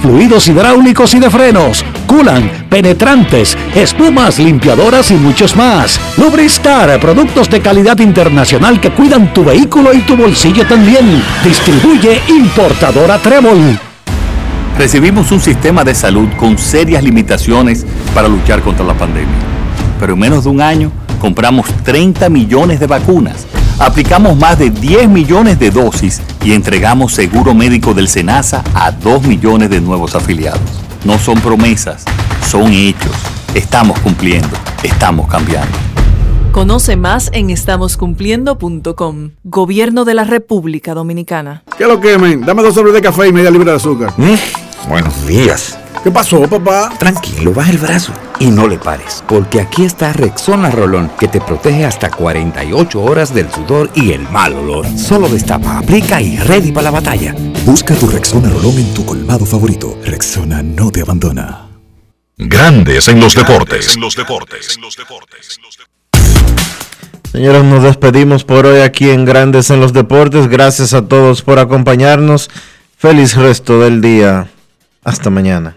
fluidos hidráulicos y de frenos, culan, penetrantes, espumas, limpiadoras y muchos más. Lubristar, productos de calidad internacional que cuidan tu vehículo y tu bolsillo también. Distribuye importadora Trébol. Recibimos un sistema de salud con serias limitaciones para luchar contra la pandemia. Pero en menos de un año compramos 30 millones de vacunas, aplicamos más de 10 millones de dosis y entregamos seguro médico del SENASA a 2 millones de nuevos afiliados. No son promesas, son hechos. Estamos cumpliendo, estamos cambiando. Conoce más en estamoscumpliendo.com. Gobierno de la República Dominicana. ¿Qué lo quemen? Dame dos sobres de café y media libra de azúcar. buenos días. ¿Qué pasó, papá? Tranquilo, baja el brazo y no le pares, porque aquí está Rexona Rolón, que te protege hasta 48 horas del sudor y el mal olor. Solo destapa, aplica y ready para la batalla. Busca tu Rexona Rolón en tu colmado favorito. Rexona no te abandona. Grandes en los deportes. los deportes. Señores, nos despedimos por hoy aquí en Grandes en los Deportes. Gracias a todos por acompañarnos. Feliz resto del día. Hasta mañana.